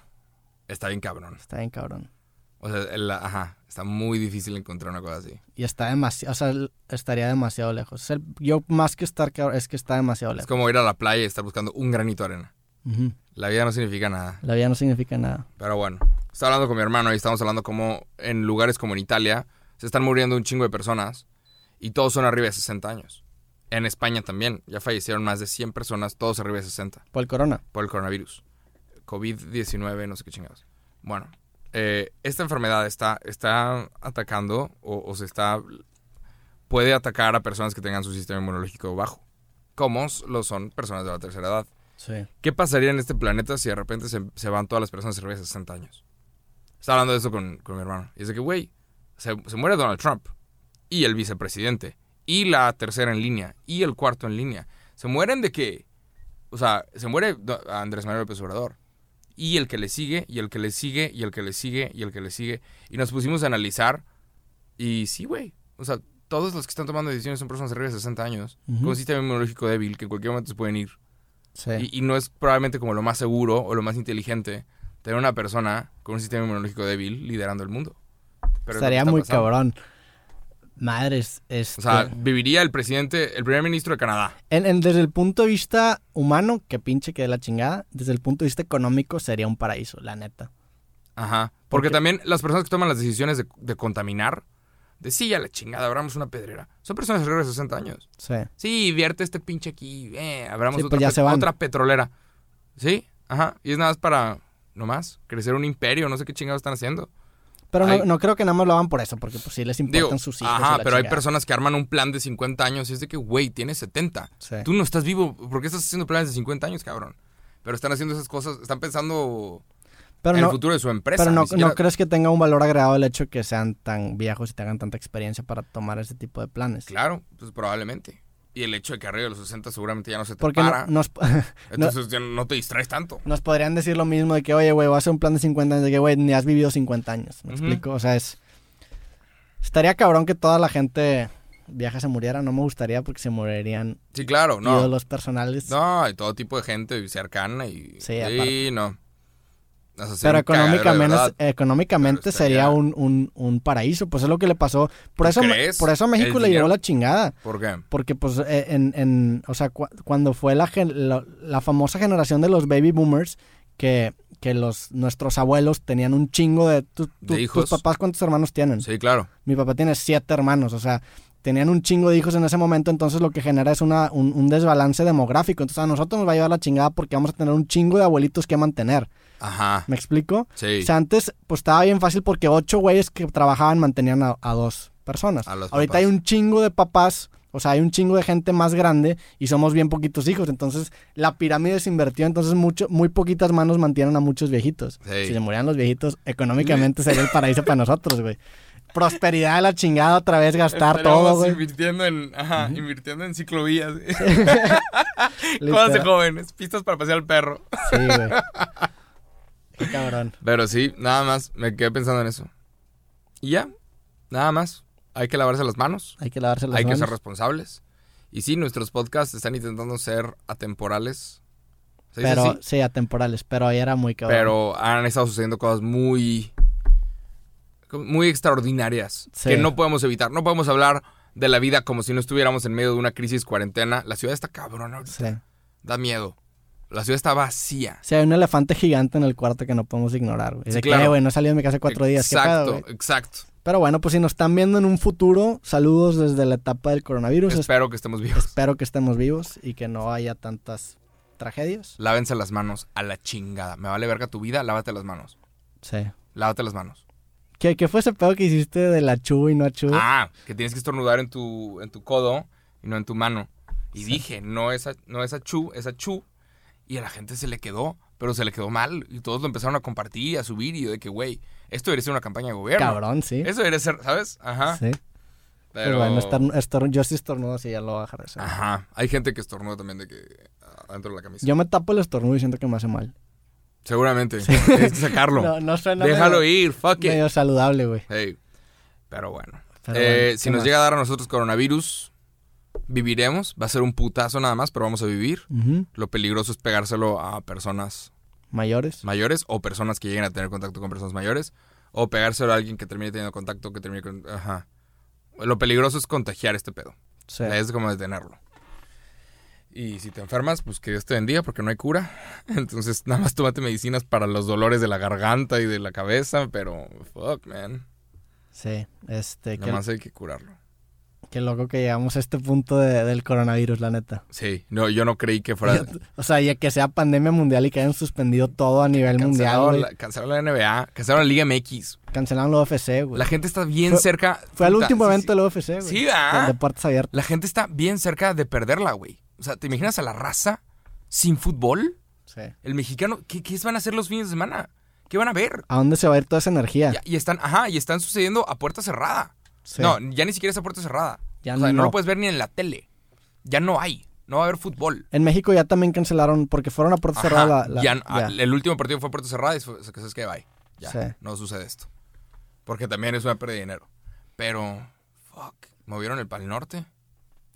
Está bien cabrón.
Está bien cabrón.
O sea, el- ajá, está muy difícil encontrar una cosa así.
Y está demasiado, o sea, estaría demasiado lejos. Es yo más que estar cabrón, es que está demasiado
Es
lejos.
como ir a la playa y estar buscando un granito de arena. La vida no significa nada.
La vida no significa nada.
Pero bueno, estaba hablando con mi hermano y estamos hablando como en lugares como en Italia se están muriendo un chingo de personas y todos son arriba de 60 años. En España también, ya fallecieron más de 100 personas, todos arriba de 60.
Por el corona.
por el coronavirus. COVID-19, no sé qué chingados. Bueno, eh, esta enfermedad está, está atacando o, o se está... puede atacar a personas que tengan su sistema inmunológico bajo, como lo son personas de la tercera edad.
Sí.
¿Qué pasaría en este planeta si de repente se, se van todas las personas arriba de 60 años? Estaba hablando de eso con, con mi hermano. Y es de que, güey, se, se muere Donald Trump. Y el vicepresidente. Y la tercera en línea. Y el cuarto en línea. Se mueren de que... O sea, se muere Andrés Manuel López Obrador. Y el que le sigue, y el que le sigue, y el que le sigue, y el que le sigue. Y nos pusimos a analizar. Y sí, güey. O sea, todos los que están tomando decisiones son personas arriba de 60 años. Con un sistema inmunológico débil que en cualquier momento se pueden ir.
Sí.
Y, y no es probablemente como lo más seguro o lo más inteligente tener una persona con un sistema inmunológico débil liderando el mundo. Pero es
Estaría muy
pasando.
cabrón. Madres, este...
O sea, viviría el presidente, el primer ministro de Canadá.
en- en- desde el punto de vista humano, que pinche que de la chingada, desde el punto de vista económico sería un paraíso, la neta.
Ajá. Porque
Porque-
también las personas que toman las decisiones de, de contaminar, de sí, a la chingada, abramos una pedrera, son personas arriba de 60 años.
Sí.
Sí, vierte este pinche aquí, eh, abramos
Sí,
otra,
pues ya
pet- otra petrolera. Sí, ajá. Y es nada más para, nomás, crecer un imperio, no sé qué chingados están haciendo.
Pero no, no creo que nada más lo hagan por eso, porque pues sí les importan
Digo,
sus hijos.
ajá, pero hay personas que arman un plan de 50 años y es de que, güey, tienes 70.
Sí.
Tú no estás vivo, ¿por qué estás haciendo planes de 50 años, cabrón? Pero están haciendo esas cosas, están pensando
Pero
en
no,
el futuro de su empresa.
pero no,
siquiera-
¿no crees que tenga un valor agregado el hecho que sean tan viejos y tengan tanta experiencia para tomar ese tipo de planes?
Claro, pues probablemente. Y el hecho de que arriba de los 60 seguramente ya no se te
Porque no-
para.
nos,
entonces ya no te distraes tanto.
nos podrían decir lo mismo de que, oye, güey, voy a hacer un plan de 50 años, de que, güey, ni has vivido 50 años. ¿Me explico? O sea, es... Estaría cabrón que toda la gente viaja se muriera. No me gustaría porque se morirían
Sí, claro, no.
ídolos personales.
No, hay todo tipo de gente cercana y...
Sí, aparte.
no.
Pero económicamente, económicamente sería un, un, un paraíso. Pues es lo que le pasó. Por
¿Tú
eso,
crees?
por eso a México le llevó la chingada.
¿Por qué?
Porque pues eh, en, en o sea, cu- cuando fue la, gen- la, la famosa generación de los baby boomers, que, que los nuestros abuelos tenían un chingo de... tu- tu-
De hijos.
¿Tus papás cuántos hermanos tienen?
Sí, claro.
Mi papá tiene siete hermanos, o sea, tenían un chingo de hijos en ese momento, entonces lo que genera es una, un, un desbalance demográfico. Entonces a nosotros nos va a llevar la chingada porque vamos a tener un chingo de abuelitos que mantener.
Ajá.
¿Me explico?
Sí.
O sea, antes pues estaba bien fácil porque ocho güeyes que trabajaban mantenían a, a dos personas.
A los
Ahorita
papás.
hay un chingo de papás, o sea, hay un chingo de gente más grande y somos bien poquitos hijos. Entonces la pirámide se invirtió, entonces mucho, muy poquitas manos mantienen a muchos viejitos.
Sí.
Si se murieran los viejitos, económicamente sería el paraíso para nosotros, güey. Prosperidad de la chingada otra vez, gastar todo, güey.
invirtiendo en, ajá, invirtiendo en ciclovías.
Literal.
jóvenes, pistas para pasear al perro.
Sí, güey. Qué cabrón.
Pero sí, nada más, me quedé pensando en eso. Y ya, nada más. Hay que lavarse las manos,
Hay que lavarse las
hay que
manos.
ser responsables. Y sí, nuestros podcasts están intentando ser atemporales. ¿Se dice
pero,
así?
sí, atemporales, pero ahí era muy cabrón.
Pero han estado sucediendo cosas muy. muy extraordinarias.
Sí.
Que no podemos evitar. No podemos hablar de la vida como si no estuviéramos en medio de una crisis cuarentena. La ciudad está cabrona ahorita.
Sí.
Da miedo. La ciudad está vacía.
Sí, hay un elefante gigante en el cuarto que no podemos ignorar, güey.
Sí,
de que,
claro.
"Eh, güey, no he salido de mi casa cuatro días. ¿Qué pedo,
Exacto, exacto.
Pero bueno, pues si nos están viendo en un futuro, saludos desde la etapa del coronavirus. Es-
Espero que estemos vivos.
Espero que estemos vivos y que no haya tantas tragedias.
Lávense las manos a la chingada. Me vale verga tu vida, lávate las manos.
Sí.
Lávate las manos.
¿Qué, qué fue ese pedo que hiciste de la chu y no chu?
Ah, que tienes que estornudar en tu, en tu codo y no en tu mano. Y dije, no esa, no esa chu, esa chu. Y a la gente se le quedó, pero se le quedó mal. Y todos lo empezaron a compartir a subir. Y yo de que, güey, esto debería ser una campaña de gobierno.
Cabrón, sí.
Eso debería ser, ¿sabes? Ajá.
Sí.
Pero,
Pero bueno, estorn- estorn- yo sí estornudo así, ya lo voy a dejar de hacer.
Ajá. Hay gente que estornuda también de que ah, adentro de la camisa.
Yo me tapo el estornudo y siento que me hace mal.
Seguramente. Tienes que sacarlo.
No, no suena
Déjalo
medio,
ir, fuck it.
medio saludable, güey.
Hey. Pero bueno.
Pero
Eh,
bueno,
si
¿qué
nos
más?
llega a dar a nosotros coronavirus, viviremos. Va a ser un putazo nada más, pero vamos a vivir. Lo peligroso es pegárselo a personas
Mayores.
mayores o personas que lleguen a tener contacto con personas mayores. O pegárselo a alguien que termine teniendo contacto, que termine con... Ajá. Lo peligroso es contagiar este pedo.
Sí.
Es como detenerlo. Y si te enfermas, pues que Dios te bendiga porque no hay cura. Entonces nada más tómate medicinas para los dolores de la garganta y de la cabeza, pero fuck, man.
Sí. Este,
Nada más hay que curarlo.
Qué loco que llegamos a este punto de- del coronavirus, la neta.
Sí, no, yo no creí que fuera...
O sea, ya que sea pandemia mundial y que hayan suspendido todo a nivel mundial,
Cancelaron la, cancelaron la NBA, cancelaron la Liga MX.
Cancelaron la UFC, güey.
La gente está bien
Fue-
cerca.
Fue el último
sí,
evento
sí.
de la UFC, güey.
Sí, ¿verdad?
De puertas abiertas.
La gente está bien cerca de perderla, güey. O sea, ¿te imaginas a la raza sin fútbol?
Sí.
El mexicano, ¿qué, qué van a hacer los fines de semana? ¿Qué van a ver?
¿A dónde se va a ir toda esa energía?
Y, y están, ajá, y están sucediendo a puerta cerrada.
Sí.
No, ya ni siquiera es a puerta cerrada.
Ya
o sea, no.
no.
lo puedes ver ni en la tele. Ya no hay. No va a haber fútbol.
En México ya también cancelaron porque fueron a puerta
Ajá,
cerrada. La, la-
ya,
ya.
ah, El último partido fue a puerta cerrada y fue, que es que bye. Ya,
Sí.
no sucede esto. Porque también es una pérdida de dinero. Pero, fuck, movieron el Pal Norte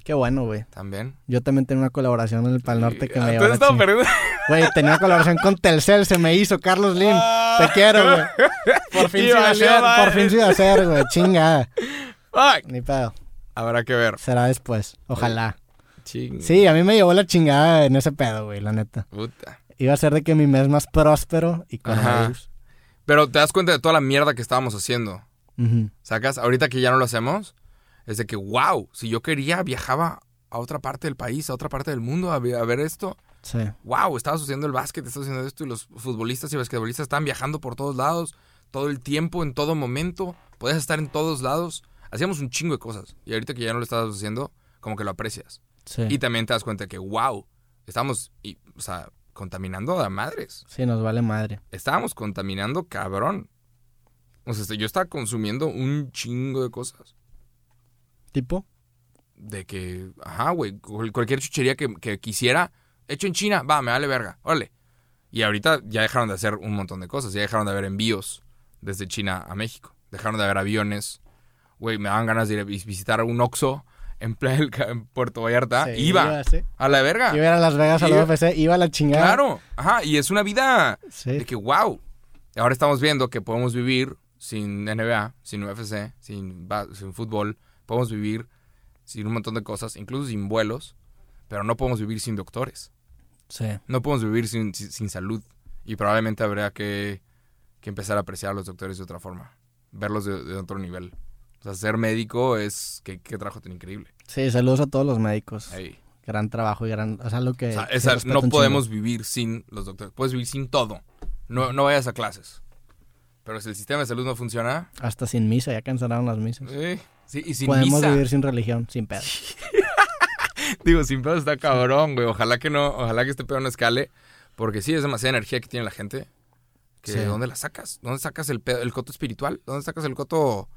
Qué bueno, güey.
también.
Yo también tenía una colaboración en el Pal Norte que me llevó
Entonces estaba perdiendo.
Güey, tenía colaboración con Telcel, se me hizo, Carlos Lim. Te quiero, güey. Por fin se iba a hacer,
madre.
por fin se iba a hacer, güey. Chingada.
Fuck.
Ni pedo.
Habrá que ver.
Será después. Ojalá.
Ching.
Sí, a mí me llevó la chingada en ese pedo, güey, la neta.
Puta.
Iba a ser de que mi mes más próspero y coronavirus.
Pero te das cuenta de toda la mierda que estábamos haciendo. ¿Sacas? Ahorita que ya no lo hacemos, es de que, wow, si yo quería, viajaba a otra parte del país, a otra parte del mundo a ver esto.
Sí.
Wow, estaba sucediendo el básquet, estaba sucediendo esto y los futbolistas y basquetbolistas estaban viajando por todos lados, todo el tiempo, en todo momento. Podías estar en todos lados. Hacíamos un chingo de cosas. Y ahorita que ya no lo estás haciendo, como que lo aprecias.
Sí.
Y también te das cuenta que, wow, estamos, y, o sea, contaminando a madres.
Sí, nos vale madre.
Estábamos contaminando cabrón. O sea, yo estaba consumiendo un chingo de cosas.
¿Tipo?
De que, ajá, güey, cual- cualquier chuchería que, que quisiera, hecho en China, va, me vale verga, órale. Y ahorita ya dejaron de hacer un montón de cosas, ya dejaron de haber envíos desde China a México, dejaron de haber aviones, güey, me daban ganas de ir a vis- visitar un Oxxo en, Puerto Vallarta.
Sí,
iba,
sí.
a la verga.
Iba a Las Vegas a la UFC, iba a la chingada.
Claro, ajá, y es una vida
Sí.
de que, wow. Ahora estamos viendo que podemos vivir sin NBA, sin UFC, sin, sin fútbol, podemos vivir sin un montón de cosas, incluso sin vuelos, pero no podemos vivir sin doctores.
Sí.
No podemos vivir sin, sin, salud. Y probablemente habría que, que empezar a apreciar a los doctores de otra forma. Verlos de, de otro nivel. O sea, ser médico es... Qué, qué trabajo tan increíble.
Sí, saludos a todos los médicos. Gran trabajo y gran... O sea, lo que...
O sea,
que
esa-
respeto
no
chingo.
podemos vivir sin los doctores. Puedes vivir sin todo. No, no vayas a clases. Pero si el sistema de salud no funciona...
Hasta sin misa, ya cancelaron las misas.
eh, sí, y sin
Podemos
misa.
vivir sin religión, sin pedo.
Digo, sin pedo está cabrón, güey. Ojalá que no... Ojalá que este pedo no escale. Porque sí, es demasiada energía que tiene la gente. Que
Sí.
¿Dónde la sacas? ¿Dónde sacas el, pedo- el coto espiritual? ¿Dónde sacas el coto...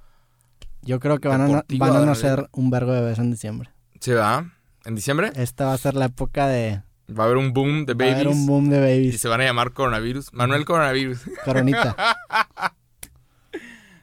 Yo creo que van a, van a nacer un vergo de bebés en diciembre.
¿Se va? ¿En diciembre?
Esta va a ser la época de...
Va a haber un boom de
Va a haber
babies.
un boom de
Y
babies.
se van a llamar coronavirus. Manuel Coronavirus.
Coronita.
Pero,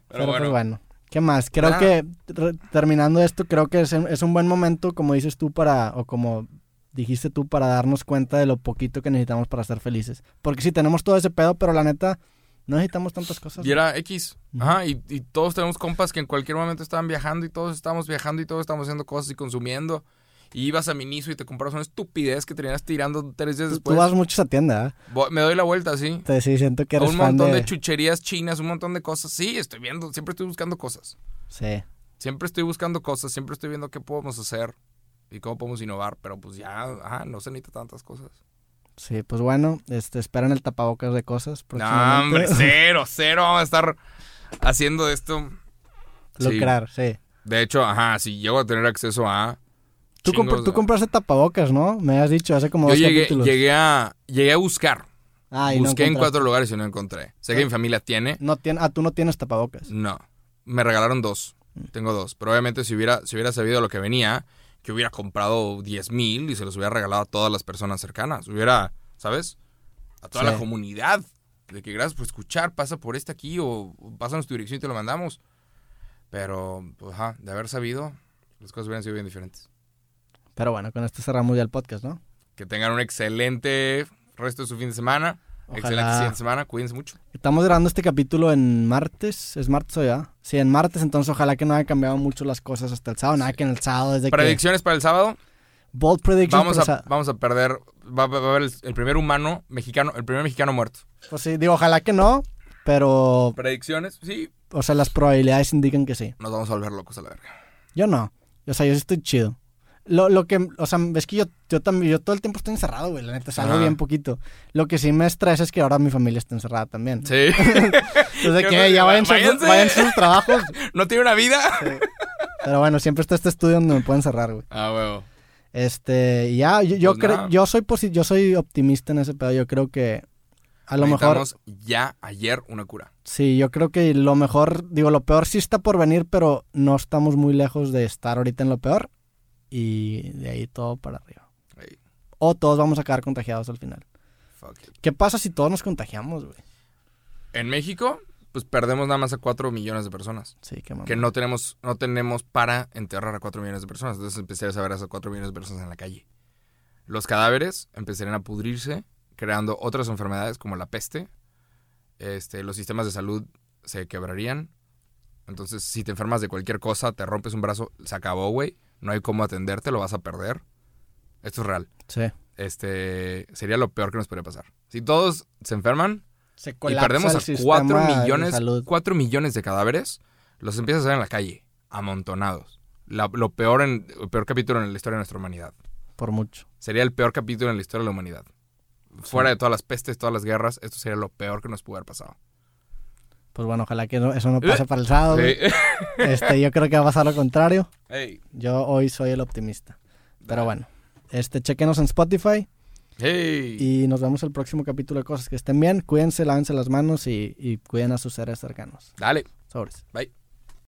Pero
bueno.
pues bueno. ¿Qué más? Creo que re- terminando esto, creo que es, un- es un buen momento, como dices tú, para, o como dijiste tú, para darnos cuenta de lo poquito que necesitamos para ser felices. Porque sí, tenemos todo ese pedo, pero la neta, no necesitamos tantas cosas.
Y era X. Ajá, y, y todos tenemos compas que en cualquier momento estaban viajando y todos estábamos viajando y todos estábamos haciendo cosas y consumiendo. Y ibas a Miniso y te comprabas una estupidez que terminas tirando tres días después.
tú vas mucho a esa tienda, ¿eh?
Voy- Me doy la vuelta, sí.
Te sí, siento que eres
un
fan
montón de...
de...
chucherías chinas, un montón de cosas. Sí, estoy viendo, siempre estoy buscando cosas.
Sí.
Siempre estoy buscando cosas, siempre estoy viendo qué podemos hacer y cómo podemos innovar. Pero pues ya, ajá, no se necesita tantas cosas.
Sí, pues bueno, este, esperan el tapabocas de cosas
No, hombre, cero, cero. Vamos a estar haciendo esto. Sí.
Lucrar, sí.
De hecho, ajá, si llego a tener acceso a.
Tú, tú compraste tapabocas, ¿no? Me has dicho hace como
Yo
dos
llegué,
capítulos.
llegué a llegué a buscar.
Ah, y no
Busqué en cuatro lugares y no encontré. Sé que mi familia tiene.
No tiene, ah, tú no tienes tapabocas.
No. Me regalaron dos.
Mm.
Tengo dos. Pero obviamente si hubiera, si hubiera sabido lo que venía, que hubiera comprado 10 mil y se los hubiera regalado a todas las personas cercanas. Hubiera, ¿sabes? A toda
Sí.
la comunidad. De que gracias por escuchar, pasa por este aquí o, o pásanos tu dirección y te lo mandamos. Pero, pues, ajá, de haber sabido, las cosas hubieran sido bien diferentes.
Pero bueno, con esto cerramos ya el podcast, ¿no?
Que tengan un excelente resto de su fin de semana.
Ojalá.
Excelente siguiente semana. Cuídense mucho.
Estamos grabando este capítulo en martes. ¿Es martes hoy, ah? Sí, en martes, entonces ojalá que no hayan cambiado mucho las cosas hasta el sábado. Nada que en el sábado desde que...
Predicciones para el sábado.
Bold predictions.
Vamos a,
o
vamos a perder. Va, va- va a haber el, el primer humano mexicano, el primer mexicano muerto.
Pues sí, digo, ojalá que no, pero...
Predicciones, sí.
O sea, las probabilidades indican que sí.
Nos vamos a volver locos a la verga.
Yo no. O sea, yo sí estoy chido. Lo, lo que, o sea, ves que yo, yo también, yo todo el tiempo estoy encerrado, güey, la neta, salgo
Ajá.
bien poquito. Lo que sí me estresa es que ahora mi familia está encerrada también.
Sí.
Entonces, que
no-
ya váyanse a sus trabajos.
¿No tiene una vida?
Pero bueno, siempre está este estudio donde me pueden cerrar, güey.
Ah, huevo.
Este, ya, yo, yo
Pues
creo, yo soy posi- yo soy optimista en ese pedo. Yo creo que a lo mejor,
ya ayer una cura.
sí, yo creo que lo mejor, digo, lo peor sí está por venir, pero no estamos muy lejos de estar ahorita en lo peor. Y de ahí todo para arriba. O todos vamos a quedar contagiados al final.
fuck.
¿Qué pasa si todos nos contagiamos, güey?
En México, pues perdemos nada más a 4 millones de personas.
Sí, qué mamá.
Que no tenemos, no tenemos para enterrar a 4 millones de personas. Entonces empezarías a ver a esas 4 millones de personas en la calle. Los cadáveres empezarían a pudrirse, creando otras enfermedades como la peste. Este, los sistemas de salud se quebrarían. Entonces, si te enfermas de cualquier cosa, te rompes un brazo, se acabó, güey. No hay cómo atenderte, lo vas a perder. Esto es real.
Sí.
Este, sería lo peor que nos podría pasar. Si todos se enferman,
Se
y perdemos a
sistema
4
de
millones,
salud.
4 millones de cadáveres, los empiezas a ver en la calle, amontonados. La- lo peor en, el peor capítulo en la historia de nuestra humanidad.
Por mucho.
Sería el peor capítulo en la historia de la humanidad. Fuera de todas las pestes, todas las guerras, esto sería lo peor que nos pudo haber pasado.
Pues bueno, ojalá que no- eso no pase para el sábado.
Sí.
Este, yo creo que va a pasar lo contrario.
Hey.
Yo hoy soy el optimista. Pero bueno, este, chequenos en Spotify
Hey.
y nos vemos el próximo capítulo de cosas que estén bien. Cuídense, lávense las manos y, y cuiden a sus seres cercanos.
Dale.
Sobres.
Bye.